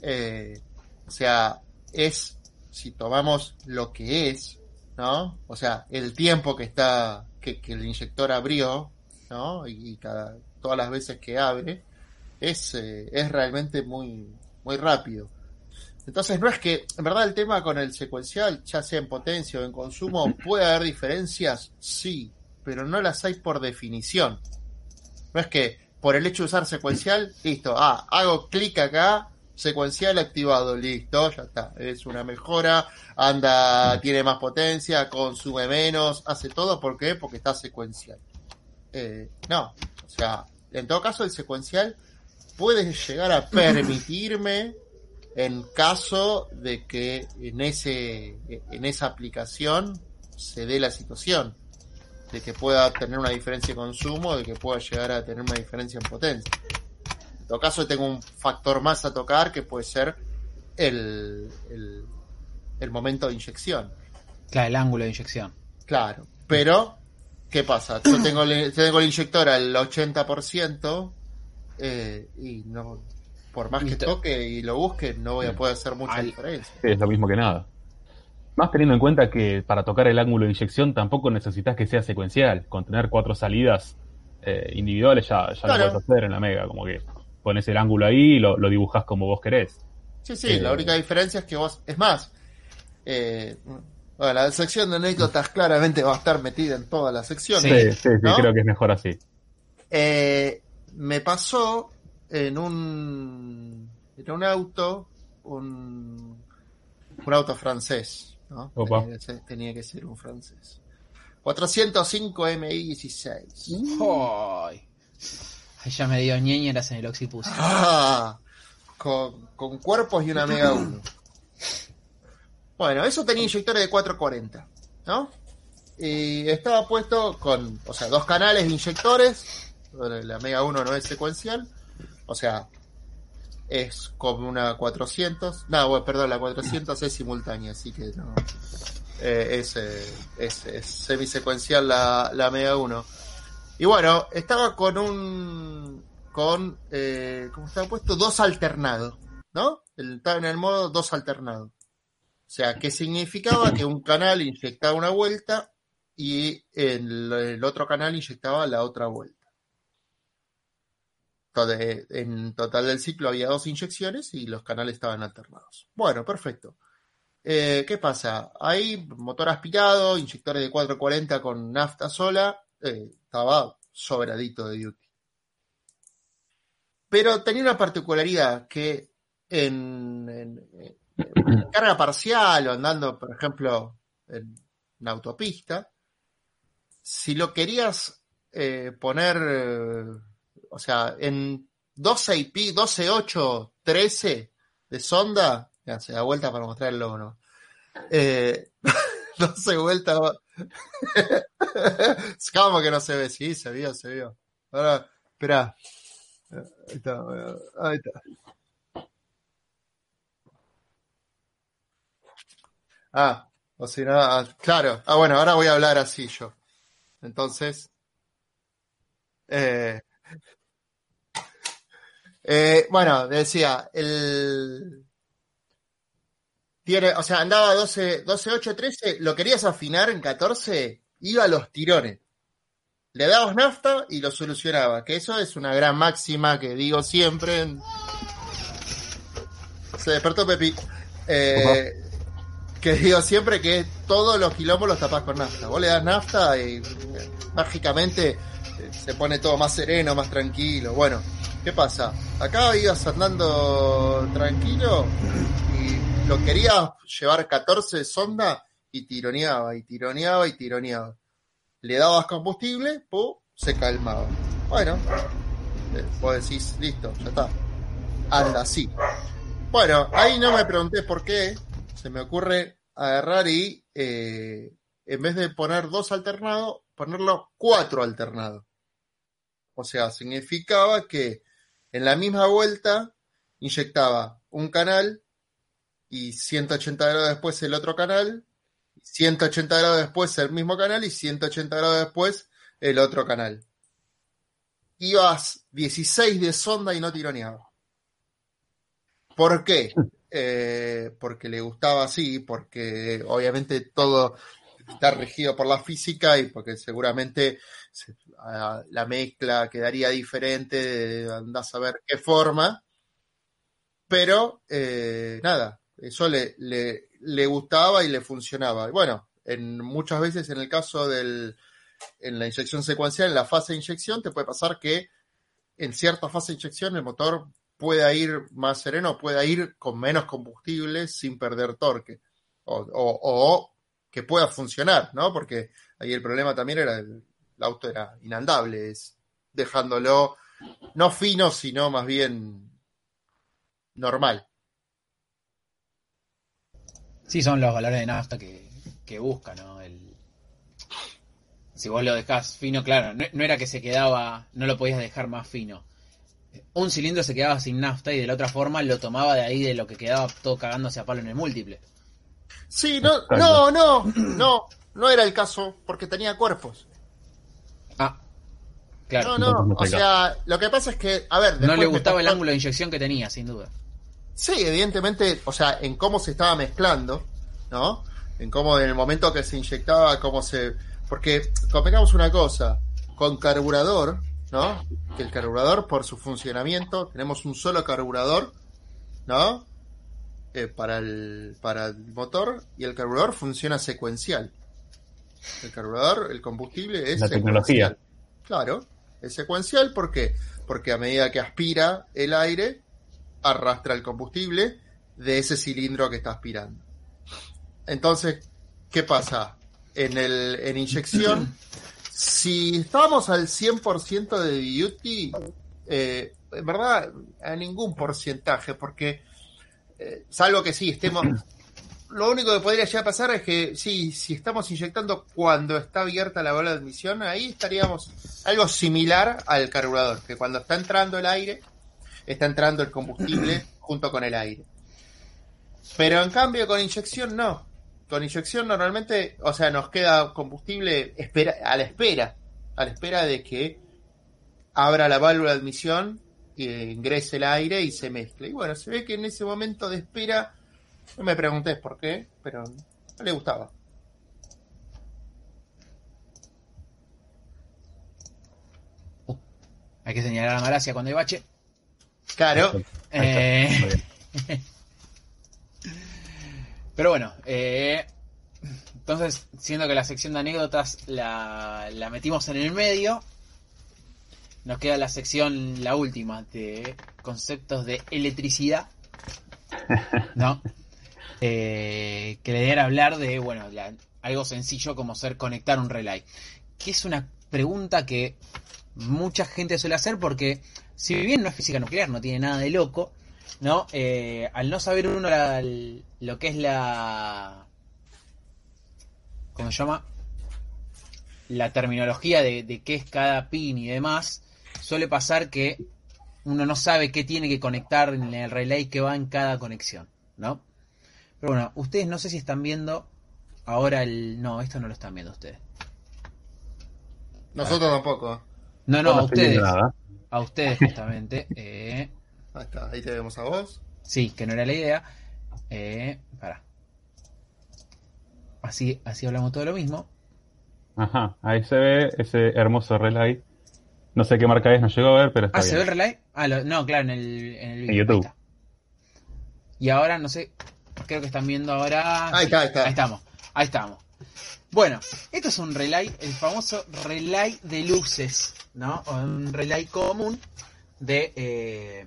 Eh, o sea, es, si tomamos lo que es, ¿no? O sea, el tiempo que está, que, que el inyector abrió, ¿no? Y, y cada, todas las veces que abre, es, eh, es realmente muy, muy rápido. Entonces no es que, en verdad el tema con el secuencial, ya sea en potencia o en consumo, puede haber diferencias, sí, pero no las hay por definición. No es que por el hecho de usar secuencial, listo, ah, hago clic acá, secuencial activado, listo, ya está, es una mejora, anda, tiene más potencia, consume menos, hace todo, ¿por qué? Porque está secuencial. Eh, no, o sea, en todo caso el secuencial puede llegar a permitirme en caso de que en ese en esa aplicación se dé la situación de que pueda tener una diferencia de consumo, de que pueda llegar a tener una diferencia en potencia. En todo caso tengo un factor más a tocar que puede ser el, el, el momento de inyección. Claro, el ángulo de inyección. Claro, pero ¿qué pasa? Yo tengo el, tengo el inyector al 80% eh, y no por más que toque y lo busque no voy a poder hacer mucha Al- diferencia. Es lo mismo que nada. Más teniendo en cuenta que para tocar el ángulo de inyección tampoco necesitas que sea secuencial. Con tener cuatro salidas eh, individuales ya, ya Claro. lo puedes hacer en la Mega. Como que pones el ángulo ahí y lo, lo dibujás como vos querés. Sí, sí, Eh, la única diferencia es que vos, es más, eh, bueno, la sección de anécdotas claramente va a estar metida en toda la sección. Sí. Sí, sí, creo que es mejor así. Eh, me pasó en un, en un auto, un, un auto francés, ¿no? Opa. Tenía que, ser, tenía que ser un francés. 405 MI16. Ay. Ay, ya me dio ñeñeras en el oxipus. Ah, con, con cuerpos y una Mega 1. Bueno, eso tenía inyectores de 440, ¿no? Y estaba puesto con, o sea, dos canales de inyectores. La Mega 1 no es secuencial. O sea, es como una 400. No, perdón, la 400 es simultánea, así que no. Eh, es, eh, es, es semisecuencial la, la Mega 1. Y bueno, estaba con un. con. Eh, ¿Cómo estaba puesto? Dos alternados, ¿no? Estaba en el modo dos alternados. O sea, que significaba que un canal inyectaba una vuelta y el otro canal inyectaba la otra vuelta. Entonces, en total del ciclo había dos inyecciones y los canales estaban alternados. Bueno, perfecto. Eh, ¿Qué pasa? Ahí, motor aspirado, inyectores de 440 con nafta sola, eh, estaba sobradito de duty. Pero tenía una particularidad que en carga parcial o andando, por ejemplo, en una autopista, si lo querías eh, poner, eh, o sea, en 12 y pi, 12, 8, 13 de sonda, ya, se da vuelta para mostrar el logro. Eh, [LAUGHS] 12 vueltas. [LAUGHS] ¿Cómo que no se ve? Sí, se vio, se vio. Ahora, espera. Ahí está, ahí está. Ah, o si no, ah, claro. Ah, bueno, ahora voy a hablar así yo. Entonces. Eh, eh, bueno, decía, el tiene, o sea, andaba 12, 12, 8, 13, lo querías afinar en 14, iba a los tirones. Le dabas nafta y lo solucionaba, que eso es una gran máxima que digo siempre. Se despertó Pepi. Eh, que digo siempre que todos los quilombos los tapás con nafta. Vos le das nafta y eh, mágicamente se pone todo más sereno, más tranquilo. Bueno, ¿qué pasa? Acá ibas andando tranquilo y lo querías llevar 14 de sonda y tironeaba, y tironeaba, y tironeaba le dabas combustible, ¡pum! se calmaba. Bueno, eh, vos decís, listo, ya está. Anda así. Bueno, ahí no me pregunté por qué. Se me ocurre agarrar y eh, en vez de poner dos alternados, ponerlo cuatro alternados. O sea, significaba que en la misma vuelta inyectaba un canal y 180 grados después el otro canal 180 grados después el mismo canal y 180 grados después el otro canal. Ibas 16 de sonda y no tironeaba. ¿Por qué? [LAUGHS] Eh, porque le gustaba así, porque obviamente todo está regido por la física y porque seguramente la mezcla quedaría diferente, andás a ver qué forma. Pero eh, nada, eso le, le, le gustaba y le funcionaba. Bueno, en, muchas veces en el caso del, en la inyección secuencial, en la fase de inyección, te puede pasar que en cierta fase de inyección el motor pueda ir más sereno, pueda ir con menos combustible sin perder torque. O, o, que pueda funcionar, ¿no? Porque ahí el problema también era el, el auto era inandable, es dejándolo no fino, sino más bien normal. Sí, son los valores de nafta que, que busca, ¿no? El, si vos lo dejás fino, claro, no, era que se quedaba, no lo podías dejar más fino. Un cilindro se quedaba sin nafta y de la otra forma lo tomaba de ahí de lo que quedaba todo cagándose a palo en el múltiple. Sí, no, no, no, no, no era el caso porque tenía cuerpos. Claro. No, no, o sea, lo que pasa es que, a ver, no le gustaba el ángulo de inyección que tenía, sin duda. Sí, evidentemente, o sea, en cómo se estaba mezclando, ¿no? En cómo en el momento que se inyectaba, cómo se... Porque convengamos una cosa, con carburador, ¿no? Que el carburador, por su funcionamiento, tenemos un solo carburador, ¿no? Eh, para, el, para el motor y el carburador funciona secuencial. El carburador, el combustible es... La tecnología. Claro, es secuencial, ¿por qué? Porque a medida que aspira el aire, arrastra el combustible de ese cilindro que está aspirando. Entonces, ¿qué pasa? En, el, en inyección, [CLEARS THROAT] si estamos al 100% de duty, eh, en verdad, a ningún porcentaje, porque eh, salvo que sí, estemos... Lo único que podría ya pasar es que sí, si estamos inyectando cuando está abierta la bola de admisión, ahí estaríamos algo similar al carburador, que cuando está entrando el aire, está entrando el combustible [CLEARS THROAT] junto con el aire. Pero en cambio con inyección no. Con inyección normalmente, o sea, nos queda combustible espera, a la espera, a la espera de que abra la válvula de admisión, e ingrese el aire y se mezcle. Y bueno, se ve que en ese momento de espera, no me pregunté por qué, pero no le gustaba. Uh, hay que señalar a Malasia cuando hay bache. Claro. Eh, [LAUGHS] pero bueno, eh, entonces, siendo que la sección de anécdotas la, la metimos en el medio, nos queda la sección, la última, de conceptos de electricidad. ¿No? [LAUGHS] Eh, que le diera hablar de, bueno, algo sencillo como ser conectar un relay. Que es una pregunta que mucha gente suele hacer porque si bien no es física nuclear, no tiene nada de loco, ¿no? Eh, al no saber uno lo que es la... ¿Cómo se llama? La terminología de, qué es cada pin y demás, suele pasar que uno no sabe qué tiene que conectar en el relay que va en cada conexión, ¿no? Pero bueno, ustedes no sé si están viendo ahora el... No, esto no lo están viendo ustedes. Nosotros tampoco. No, no, No a ustedes. nada. A ustedes justamente. [LAUGHS] Eh, Ahí está, ahí te vemos a vos. sí, que no era la idea. Eh, para. Así, así hablamos todo lo mismo. Ajá, ahí se ve ese hermoso relay. No sé qué marca es, no llegó a ver, pero está Ah, ¿se ve el relay? Ah, lo- no, claro, en el, en el video. YouTube. Ahí está. Y ahora, no sé, creo que están viendo ahora... Ahí está, ahí está. Ahí estamos, ahí estamos. Bueno, esto es un relay, el famoso relay de luces, ¿no? O un relay común de, eh,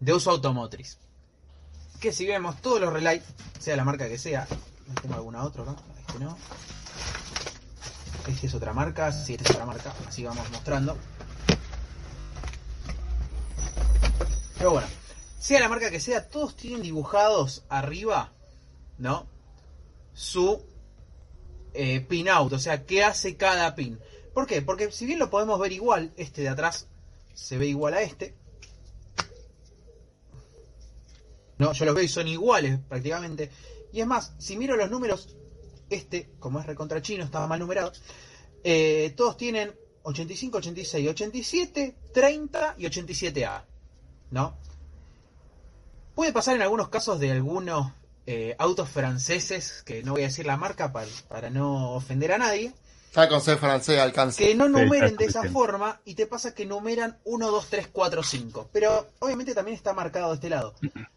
de uso automotriz. Que si vemos todos los relays, sea la marca que sea, ¿tengo alguna otra acá? Este no. Este es otra marca, sí, esta es otra marca, así vamos mostrando. Pero bueno, sea la marca que sea, todos tienen dibujados arriba, ¿no? Su eh, pin out, o sea, qué hace cada pin. ¿Por qué? Porque si bien lo podemos ver igual, este de atrás se ve igual a este. No, yo los veo y son iguales prácticamente. Y es más, si miro los números, este, como es recontra chino, estaba mal numerado, eh, todos tienen 85, 86, 87, 30 y 87A. ¿No? Puede pasar en algunos casos de algunos eh, autos franceses, que no voy a decir la marca para, para no ofender a nadie, Ya con ser francés alcanza. que no numeren de esa forma y te pasa que numeran 1, 2, 3, 4, 5. Pero obviamente también está marcado de este lado.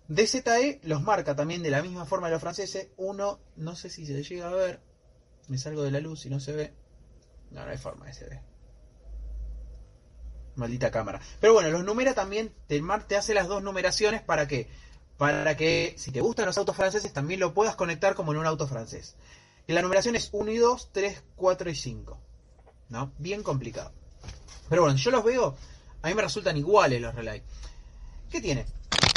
DZE los marca también de la misma forma de los franceses. Uno, no sé si se llega a ver. Me salgo de la luz y no se ve. No, no hay forma de se ve. Maldita cámara. Pero bueno, los numera también, te hace las dos numeraciones para que, para que si te gustan los autos franceses también lo puedas conectar como en un auto francés. Y la numeración es 1 y 2, 3, 4 y 5. ¿No? Bien complicado. Pero bueno, yo los veo, a mí me resultan iguales los relay. ¿Qué tiene?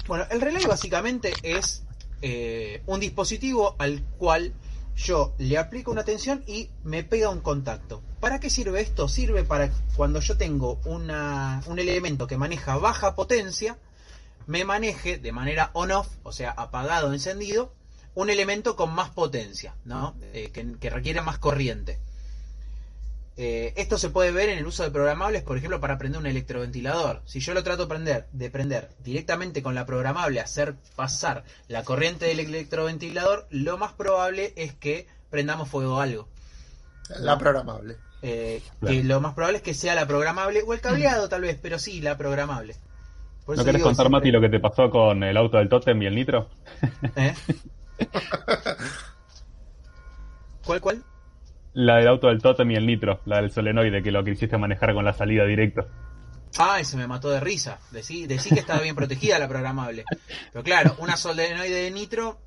Bueno, el relay básicamente es eh, un dispositivo al cual yo le aplico una tensión y me pega un contacto. ¿Para qué sirve esto? Sirve para cuando yo tengo una, un elemento que maneja baja potencia, me maneje de manera on-off, o sea, apagado o encendido, un elemento con más potencia, ¿no? Eh, que, que requiere más corriente. Eh, esto se puede ver en el uso de programables, por ejemplo, para prender un electroventilador. Si yo lo trato de prender, de prender directamente con la programable, hacer pasar la corriente del electroventilador, lo más probable es que prendamos fuego a algo. La programable. Eh, Claro. Que lo más probable es que sea la programable o el cableado, tal vez, pero sí, la programable. ¿No querés contar, siempre- Mati, lo que te pasó con el auto del Totem y el Nitro? ¿Eh? [LAUGHS] ¿Cuál, cuál? La del auto del Totem y el Nitro, la del solenoide, que lo quisiste manejar con la salida directo. Ay, se me mató de risa. Decí, decí que estaba bien protegida la programable. Pero claro, una solenoide de nitro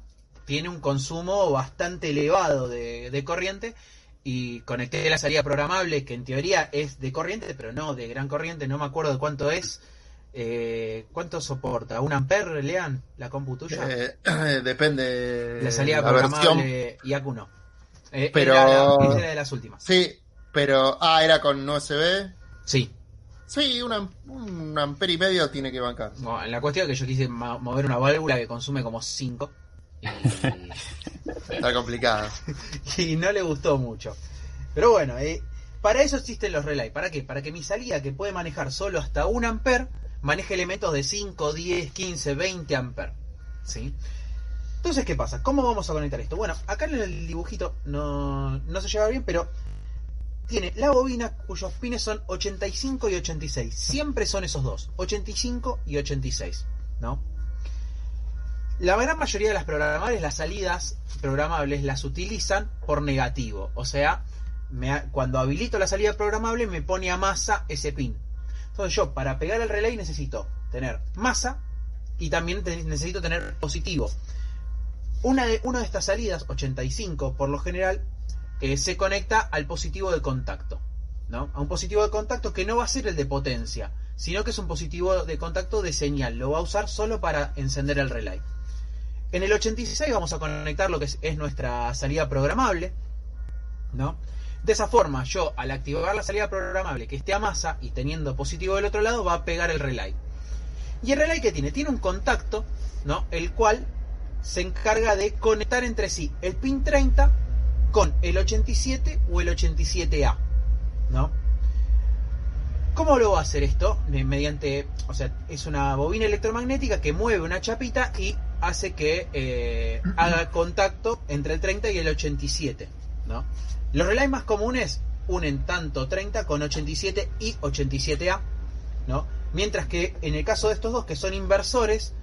tiene un consumo bastante elevado de, de corriente y conecté la salida programable que en teoría es de corriente, pero no de gran corriente, no me acuerdo de cuánto es. Eh, ¿Cuánto soporta? ¿Un ampere, Lean? ¿La compu tuya? Eh, [CLEARS THROAT] depende la salida la versión. programable IACU no. Eh, Pero- era la- esa era de las últimas. Sí, pero. Ah, era con USB. Sí. Sí, un, am- un ampere y medio tiene que bancar. Bueno, la cuestión es que yo quise mover una válvula que consume como 5. [LAUGHS] Está complicado. [LAUGHS] y no le gustó mucho. Pero bueno, eh, para eso existen los relay. ¿Para qué? Para que mi salida, que puede manejar solo hasta 1 amper, maneje elementos de 5, 10, 15, 20 amper. ¿Sí? Entonces, ¿qué pasa? ¿Cómo vamos a conectar esto? Bueno, acá en el dibujito no, no se lleva bien, pero tiene la bobina cuyos pines son 85 y 86. Siempre son esos dos, 85 y 86. ¿No? La gran mayoría de las programables, las salidas programables las utilizan por negativo. O sea, cuando habilito la salida programable me pone a masa ese pin. Entonces yo para pegar el relay necesito tener masa y también necesito tener positivo. Una de, una de estas salidas, 85 por lo general, eh, se conecta al positivo de contacto. ¿no? A un positivo de contacto que no va a ser el de potencia, sino que es un positivo de contacto de señal. Lo va a usar solo para encender el relay. En el 86 vamos a conectar lo que es, es nuestra salida programable, ¿no? De esa forma, yo al activar la salida programable que esté a masa y teniendo positivo del otro lado, va a pegar el relay. ¿Y el relay qué tiene? Tiene un contacto, ¿no? El cual se encarga de conectar entre sí el pin 30 con el 87 o el 87A, ¿no? ¿Cómo lo va a hacer esto? Mediante, o sea, es una bobina electromagnética que mueve una chapita y hace que eh, [CLEARS THROAT] haga contacto entre el 30 y el 87, ¿no? Los relays más comunes unen tanto 30 con 87 y 87A, ¿no? Mientras que en el caso de estos dos que son inversores,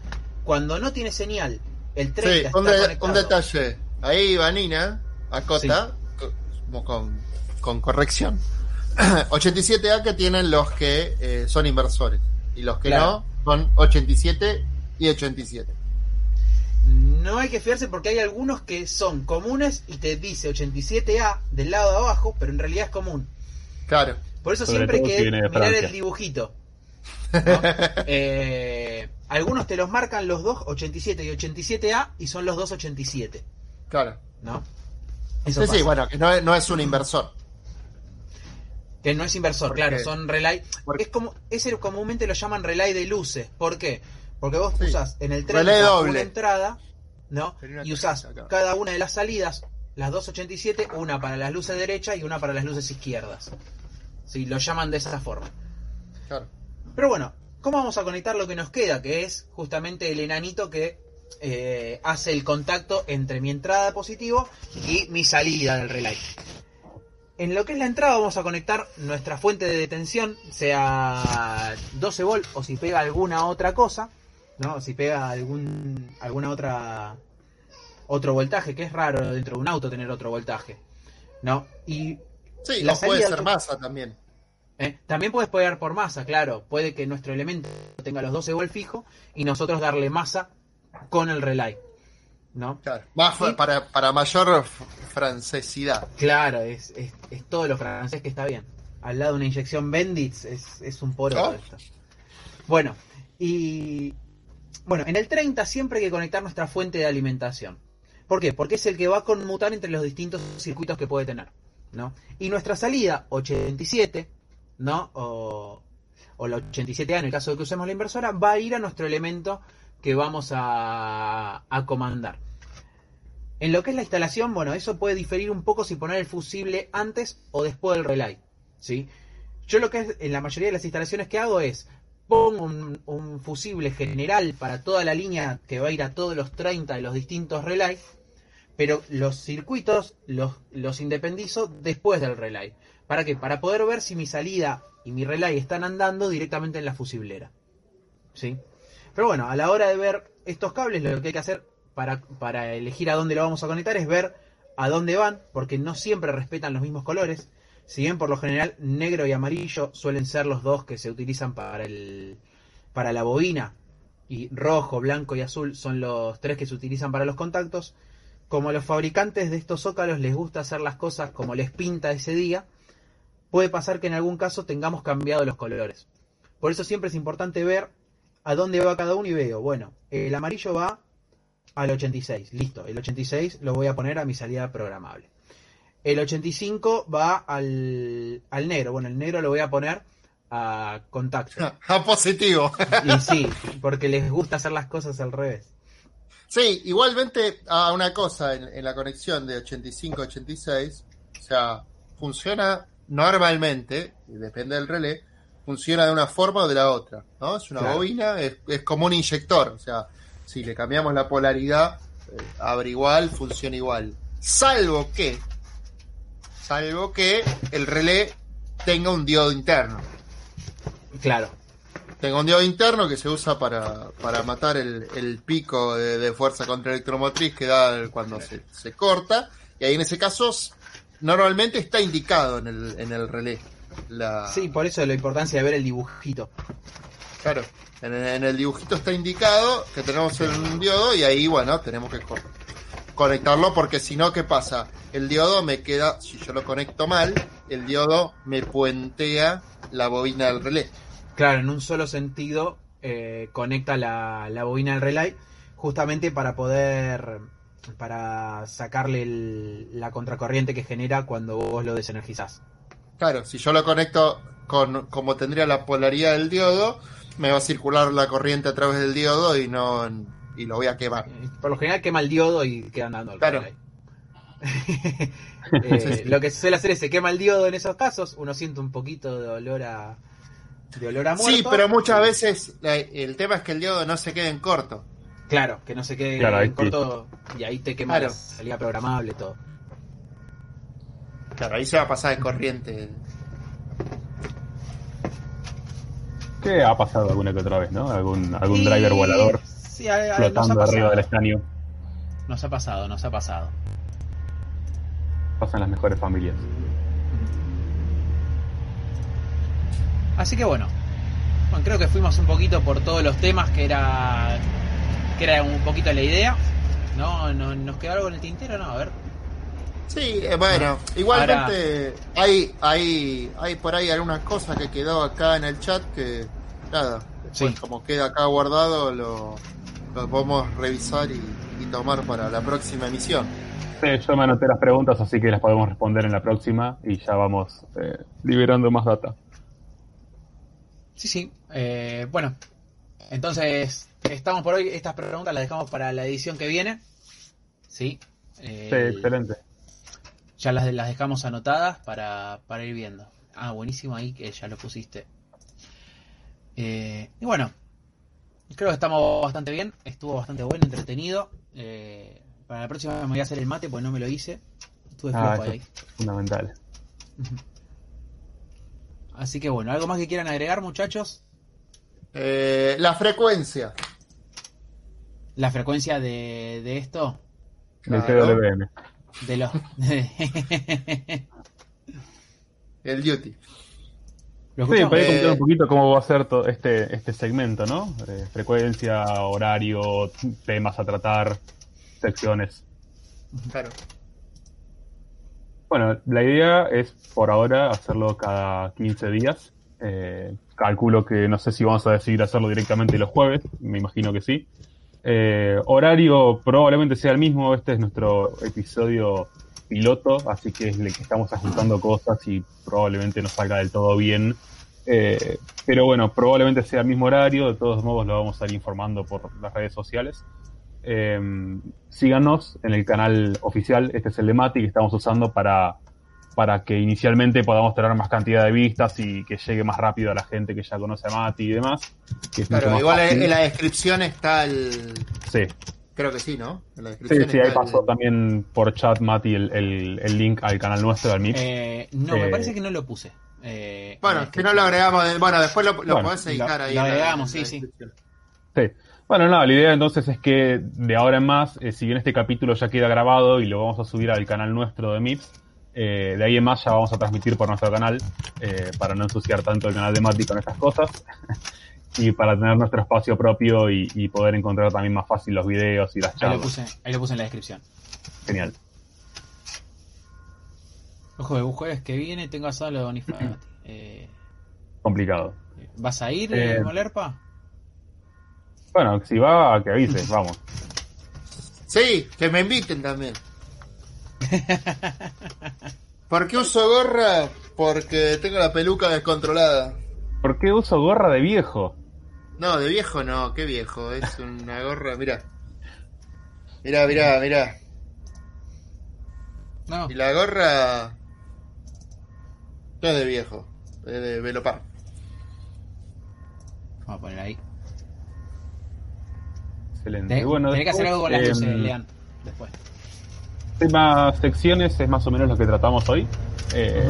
cuando no tiene señal, el 30 Sí, está un, de- conectado- un detalle. Ahí Vanina acota como con, con corrección. [CLEARS THROAT] 87A que tienen los que eh, son inversores y los que Claro. no son 87 y 87. No hay que fiarse porque hay algunos que son comunes y te dice 87A del lado de abajo, pero en realidad es común. Claro. Por eso Sobre siempre hay que mirar el dibujito. [LAUGHS] ¿no? Eh, algunos te los marcan los dos 87 y 87A y son los dos 87, Claro. ¿no? Sí, Eso sí, pasa. bueno, que no es, no es un inversor. Que no es inversor, Porque- claro, son relay. porque- Es como, ese comúnmente lo llaman relay de luces. ¿Por qué? Porque vos Sí. usás en el 30 Relay doble. una entrada, ¿no? Una Y usás acá. cada una de las salidas, las 287, una para las luces derechas y una para las luces izquierdas. Sí, lo llaman de esa forma. Claro. Pero bueno, ¿cómo vamos a conectar lo que nos queda? Que es justamente el enanito que eh, hace el contacto entre mi entrada de positivo y mi salida del relay. En lo que es la entrada vamos a conectar nuestra fuente de detención, sea 12 volt o si pega alguna otra cosa, ¿no? Si pega algún alguna otra otro voltaje, que es raro dentro de un auto tener otro voltaje, ¿no? Y Sí, La puede ser masa también. ¿Eh? También puedes pegar por masa, claro. Puede que nuestro elemento tenga los 12 volt fijo y nosotros darle masa con el relay. ¿No? Claro. Más Y- para, para mayor francesidad. Claro, es, es, es todo lo francés que está bien. Al lado de una inyección Bendix es, es un poro ¿No? esto. Bueno, y. Bueno, en el 30 siempre hay que conectar nuestra fuente de alimentación. ¿Por qué? Porque es el que va a conmutar entre los distintos circuitos que puede tener. ¿no? Y nuestra salida 87, ¿no? O, la 87A en el caso de que usemos la inversora, va a ir a nuestro elemento que vamos a, a comandar. En lo que es la instalación, bueno, eso puede diferir un poco si poner el fusible antes o después del relay. ¿sí? Yo lo que es, en la mayoría de las instalaciones que hago es pongo un, un fusible general para toda la línea que va a ir a todos los 30 de los distintos relays, pero los circuitos los, los independizo después del relay. ¿Para qué? Para poder ver si mi salida y mi relay están andando directamente en la fusiblera. ¿Sí? Pero bueno, a la hora de ver estos cables, lo que hay que hacer para, para elegir a dónde lo vamos a conectar es ver a dónde van, porque no siempre respetan los mismos colores. Si bien por lo general negro y amarillo suelen ser los dos que se utilizan para el para la bobina y rojo, blanco y azul son los tres que se utilizan para los contactos, como a los fabricantes de estos zócalos les gusta hacer las cosas como les pinta ese día, puede pasar que en algún caso tengamos cambiado los colores. Por eso siempre es importante ver a dónde va cada uno y veo, bueno, el amarillo va al 86, listo, el 86 lo voy a poner a mi salida programable. El 85 va al, al negro, bueno, el negro lo voy a poner a contacto. [LAUGHS] A positivo. Y sí, porque les gusta hacer las cosas al revés. Sí, igualmente a una cosa en, en la conexión de 85-86, o sea, funciona normalmente, depende del relé, funciona de una forma o de la otra, ¿no? Es una Claro. bobina, es, es como un inyector, o sea, si le cambiamos la polaridad, eh, abre igual, funciona igual. Salvo que, salvo que el relé tenga un diodo interno. Claro, Tengo un diodo interno que se usa para, para matar el, el pico de, de fuerza contra electromotriz que da cuando se, se corta. Y ahí en ese caso normalmente está indicado en el, en el relé. La, sí, por eso la importancia de ver el dibujito. Claro, en, el- en el dibujito está indicado que tenemos un diodo y ahí, bueno, tenemos que co- conectarlo porque si no, ¿qué pasa? El diodo me queda, si yo lo conecto mal, el diodo me puentea la bobina del relé. Claro, en un solo sentido eh, conecta la, la bobina del relay justamente para poder para sacarle el- la contracorriente que genera cuando vos lo desenergizás. Claro, si yo lo conecto con como tendría la polaridad del diodo, me va a circular la corriente a través del diodo y no y lo voy a quemar. Eh, Por lo general quema el diodo y quedan dando el Claro. [LAUGHS] Eh, Lo que se suele hacer es se quema el diodo en esos casos, uno siente un poquito de olor a de olor a muerto. Sí, pero muchas veces la- el tema es que el diodo no se quede en corto. Claro, que no se quede Claro, en corto y ahí te quema Claro. la salida programable todo. Claro, ahí se va a pasar de corriente. ¿Qué ha pasado alguna que otra vez, no? Algún, algún driver volador Sí, a- a- nos ha flotando arriba pasado. del estaño. Nos ha pasado, nos ha pasado. Pasan las mejores familias. Así que bueno, bueno, creo que fuimos un poquito por todos los temas que era que era un poquito la idea. ¿No? ¿No ¿Nos quedó algo en el tintero? No, a ver. Sí, eh, bueno, igualmente hay, hay, hay por ahí algunas cosas que quedó acá en el chat que, nada, después Sí. como queda acá guardado, lo, lo podemos revisar y, y tomar para la próxima emisión. Sí, yo me anoté las preguntas, así que las podemos responder en la próxima y ya vamos eh, liberando más data. Sí, sí. Eh, bueno, entonces estamos por hoy. Estas preguntas las dejamos para la edición que viene. Sí. Eh, Sí, excelente. Ya las, las dejamos anotadas para, para ir viendo. Ah, buenísimo ahí que ya lo pusiste. Eh, y bueno, creo que estamos bastante bien. Estuvo bastante bueno, entretenido. Eh, para la próxima me voy a hacer el mate porque no me lo hice. Estuve Ah, flojo ahí. es fundamental. Así que bueno, ¿algo más que quieran agregar, muchachos? Eh, la frecuencia. La frecuencia de, de esto, Del de los. [LAUGHS] El duty. ¿Lo Sí, podés Eh, contar un poquito cómo va a ser todo este, este segmento, ¿no? Eh, frecuencia, horario, temas a tratar, secciones. Claro. Bueno, la idea es por ahora hacerlo cada 15 días. Eh, calculo que no sé si vamos a decidir hacerlo directamente los jueves, me imagino que sí. Eh, horario probablemente sea el mismo, este es nuestro episodio piloto, así que es el que estamos ajustando cosas y probablemente no salga del todo bien. Eh, pero bueno, probablemente sea el mismo horario, de todos modos lo vamos a ir informando por las redes sociales. Eh, síganos en el canal oficial, este es el de Mati que estamos usando para, para que inicialmente podamos tener más cantidad de vistas y que llegue más rápido a la gente que ya conoce a Mati y demás. que Claro, igual fácil. en la descripción está el. Sí, Creo que sí, ¿no? En la sí, descripción sí, ahí está pasó el- también por chat Mati el, el, el link al canal nuestro, al MIP. Eh, no, me Eh, parece que no lo puse. Eh, Bueno, en que no lo agregamos. de- Bueno, después lo, lo Bueno, podés editar ahí. lo agregamos, sí, sí. Sí. Bueno, nada, la idea entonces es que de ahora en más, eh, si bien este capítulo ya queda grabado y lo vamos a subir al canal nuestro de MIPS, eh, de ahí en más ya vamos a transmitir por nuestro canal eh, para no ensuciar tanto el canal de Mati con estas cosas [LAUGHS] y para tener nuestro espacio propio y, y poder encontrar también más fácil los videos y las Ahí lo, charlas. puse, ahí lo puse en la descripción. Genial. Ojo, el jueves que viene tengo asado lo de Bonifati. [CLEARS THROAT] Eh, Complicado. ¿Vas a ir, Eh, eh, Molerpa? Bueno, si va, que avises, [LAUGHS] vamos. Sí, que me inviten también. ¿Por qué uso gorra? Porque tengo la peluca descontrolada. ¿Por qué uso gorra de viejo? No, de viejo no, qué viejo. Es una [LAUGHS] gorra, mira. Mira, mira, mira. No. Y la gorra. No es de viejo, es de Velopar. Vamos a poner ahí. Excelente. Tenés, bueno, tenés que hacer algo con las después, luces, em, Lean. Después. Tema secciones es más o menos lo que tratamos hoy. Eh,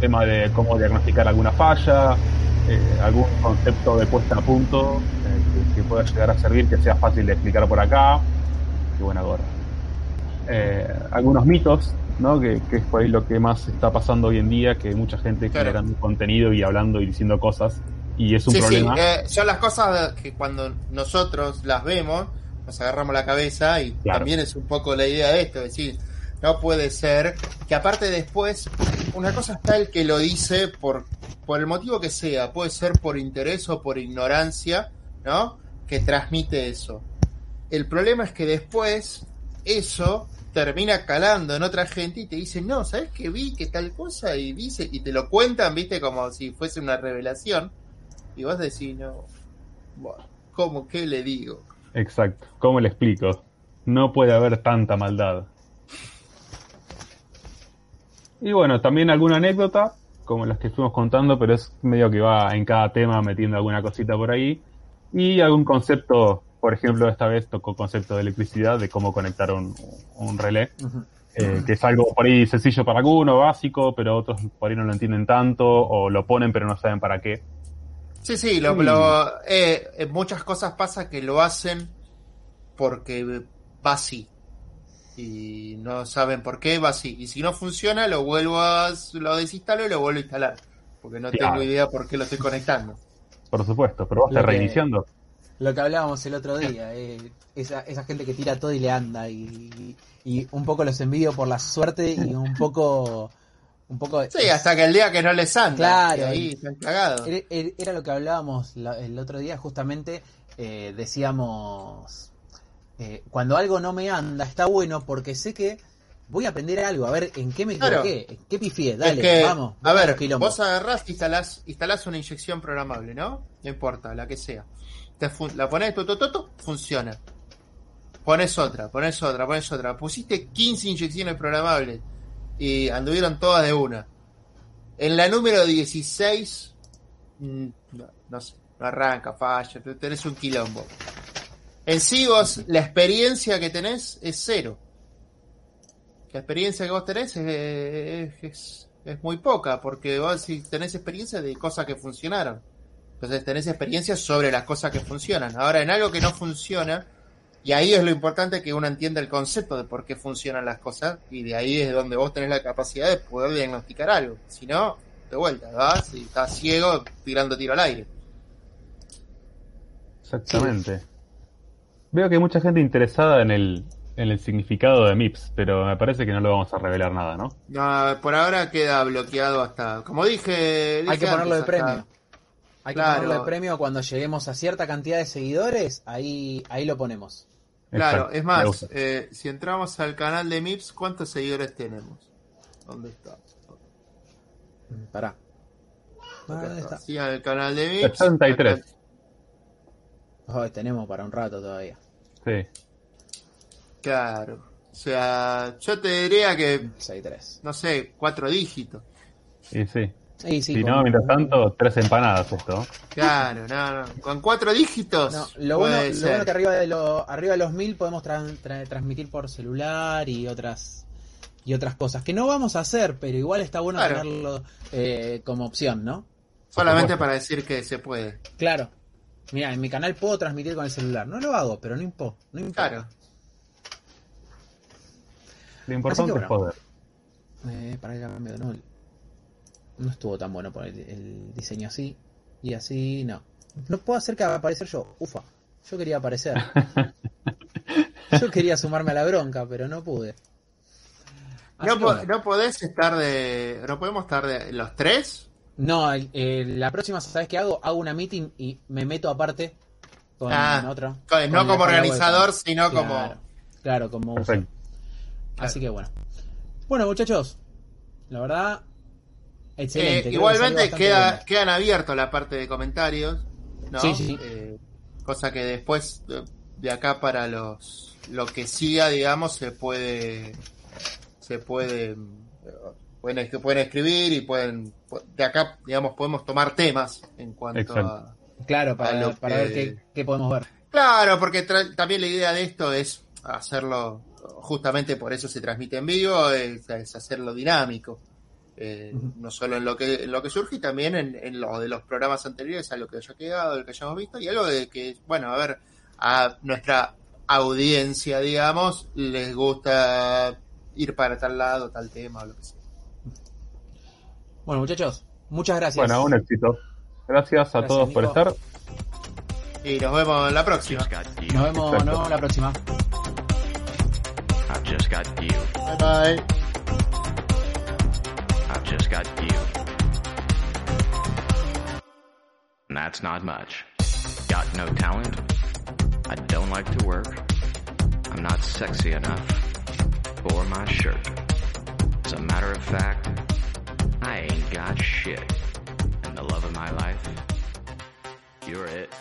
tema de cómo diagnosticar alguna falla, eh, algún concepto de puesta a punto eh, que, que pueda llegar a servir, que sea fácil de explicar por acá. Qué buena gorra. Eh, algunos mitos, ¿no? Que, que es por ahí lo que más está pasando hoy en día, que mucha gente Claro. generando contenido y hablando y diciendo cosas, y es un Sí, problema. sí, eh, son las cosas que cuando nosotros las vemos, nos agarramos la cabeza y Claro. también es un poco la idea de esto, es decir, no puede ser que aparte después, una cosa está el que lo dice por, por el motivo que sea, puede ser por interés o por ignorancia, ¿no? Que transmite eso. El problema es que después eso termina calando en otra gente y te dicen, no, ¿sabes qué vi? que tal cosa? Y dice, y te lo cuentan, viste, como si fuese una revelación. Y vos decís, no, bueno, ¿cómo? ¿Qué le digo? Exacto. ¿Cómo le explico? No puede haber tanta maldad. Y bueno, también alguna anécdota, como las que estuvimos contando, pero es medio que va en cada tema metiendo alguna cosita por ahí. Y algún concepto, por ejemplo, esta vez tocó concepto de electricidad, de cómo conectar un, un relé, eh, que es algo por ahí sencillo para alguno, básico, pero otros por ahí no lo entienden tanto, o lo ponen pero no saben para qué. Sí, sí, lo, lo- eh, muchas cosas pasa que lo hacen porque va así. Y no saben por qué va así. Y si no funciona, lo vuelvo a. lo desinstalo y lo vuelvo a instalar. Porque no Claro. tengo idea por qué lo estoy conectando. Por supuesto, pero vos Lo que- reiniciando. Lo que hablábamos el otro día, eh, esa, esa gente que tira todo y le anda y, y un poco los envidio por la suerte y un poco un poco Sí, hasta que el día que no les anda. Claro. y ahí están cagados. Era, era- era lo que hablábamos la- el otro día, justamente eh, decíamos, eh, cuando algo no me anda, está bueno porque sé que voy a aprender algo, a ver en qué me Claro. equivoqué, en qué pifié, Es dale, que, vamos, a ver, vos agarrás, instalás, instalás una inyección programable, ¿no? No importa, la que sea. Te la pones, tu, tu, tu, tu, funciona. Pones otra, pones otra, pones otra. Pusiste 15 inyecciones programables y anduvieron todas de una. En la número 16, mm, no, no sé, no arranca, falla, te- tenés un quilombo. En sí vos, la experiencia que tenés es cero. La experiencia que vos tenés es- es muy poca, porque vos si tenés experiencia de cosas que funcionaron. Entonces tenés experiencia sobre las cosas que funcionan. Ahora, en algo que no funciona, y ahí es lo importante que uno entienda el concepto de por qué funcionan las cosas, y de ahí es donde vos tenés la capacidad de poder diagnosticar algo. Si no, de vuelta, vas y estás ciego tirando tiro al aire. Exactamente. Veo que hay mucha gente interesada en el, en el significado de MIPS, pero me parece que no lo vamos a revelar nada, ¿no? No, por ahora queda bloqueado hasta, como dije, Hay dije que ponerlo de hasta- premio. Hay que Claro. ponerlo de premio cuando lleguemos a cierta cantidad de seguidores, ahí, ahí lo ponemos. Claro, Exacto, es más, eh, si entramos al canal de MIPS, ¿cuántos seguidores tenemos? ¿Dónde está? Pará. Acá Ah, está. está. Sí, al canal de MIPS. 63. Acá- Ay, tenemos para un rato todavía. Sí. Claro. O sea, yo te diría que, 6-3. no sé, cuatro dígitos. Y sí. Sí, sí, si con- no, mientras tanto, tres empanadas esto. Claro, no, no. Con cuatro dígitos. No, lo puede bueno, lo bueno que arriba de, lo, arriba de los 1000 podemos tra- tra- transmitir por celular y otras y otras cosas que no vamos a hacer, pero igual está bueno Claro. tenerlo eh, como opción, ¿no? Solamente para decir que se puede. Claro. Mira, en mi canal puedo transmitir con el celular. No lo hago, pero no importa. No importa. Claro. Lo importante es poder. Eh, para que cambio de nuevo. No estuvo tan bueno por el, el diseño así. Y así no. No puedo hacer que aparecer yo. Ufa. Yo quería aparecer. [LAUGHS] yo quería sumarme a la bronca, pero no pude. No, po- bueno. no podés estar de. No podemos estar de. ¿Los tres? No, el- el- la próxima, ¿sabes qué hago? Hago una meeting y me meto aparte con Ah, otro. con- con no como organizador, sino Claro, como. Claro, como. Así que bueno. Bueno, muchachos, la verdad, excelente. Eh, que igualmente bastante queda, bueno. quedan abiertos la parte de comentarios, ¿no? Sí, sí, sí. Eh, cosa que después de, de acá para los lo que siga, digamos, se puede se puede eh, pueden, pueden escribir y pueden de acá, digamos, podemos tomar temas en cuanto Exacto. a Claro, a para, lo para que- ver qué, qué podemos ver. Claro, porque también la idea de esto es hacerlo, justamente por eso se transmite en vivo, es, es hacerlo dinámico. Eh. No solo en lo que en lo que surge, y también en, en lo de los programas anteriores, a lo que haya quedado, lo que hayamos visto, y algo de que, bueno, a ver, a nuestra audiencia, digamos, les gusta ir para tal lado, tal tema, o lo que sea. Bueno, muchachos, muchas gracias. Bueno, un éxito. Gracias a Gracias, todos por estar. Y nos vemos en la próxima. Nos vemos, Exacto. nos vemos la próxima. I've just got you. Bye bye. I've just got you. And that's not much. Got no talent. I don't like to work. I'm not sexy enough for my shirt. As a matter of fact, I ain't got shit. And the love of my life, you're it.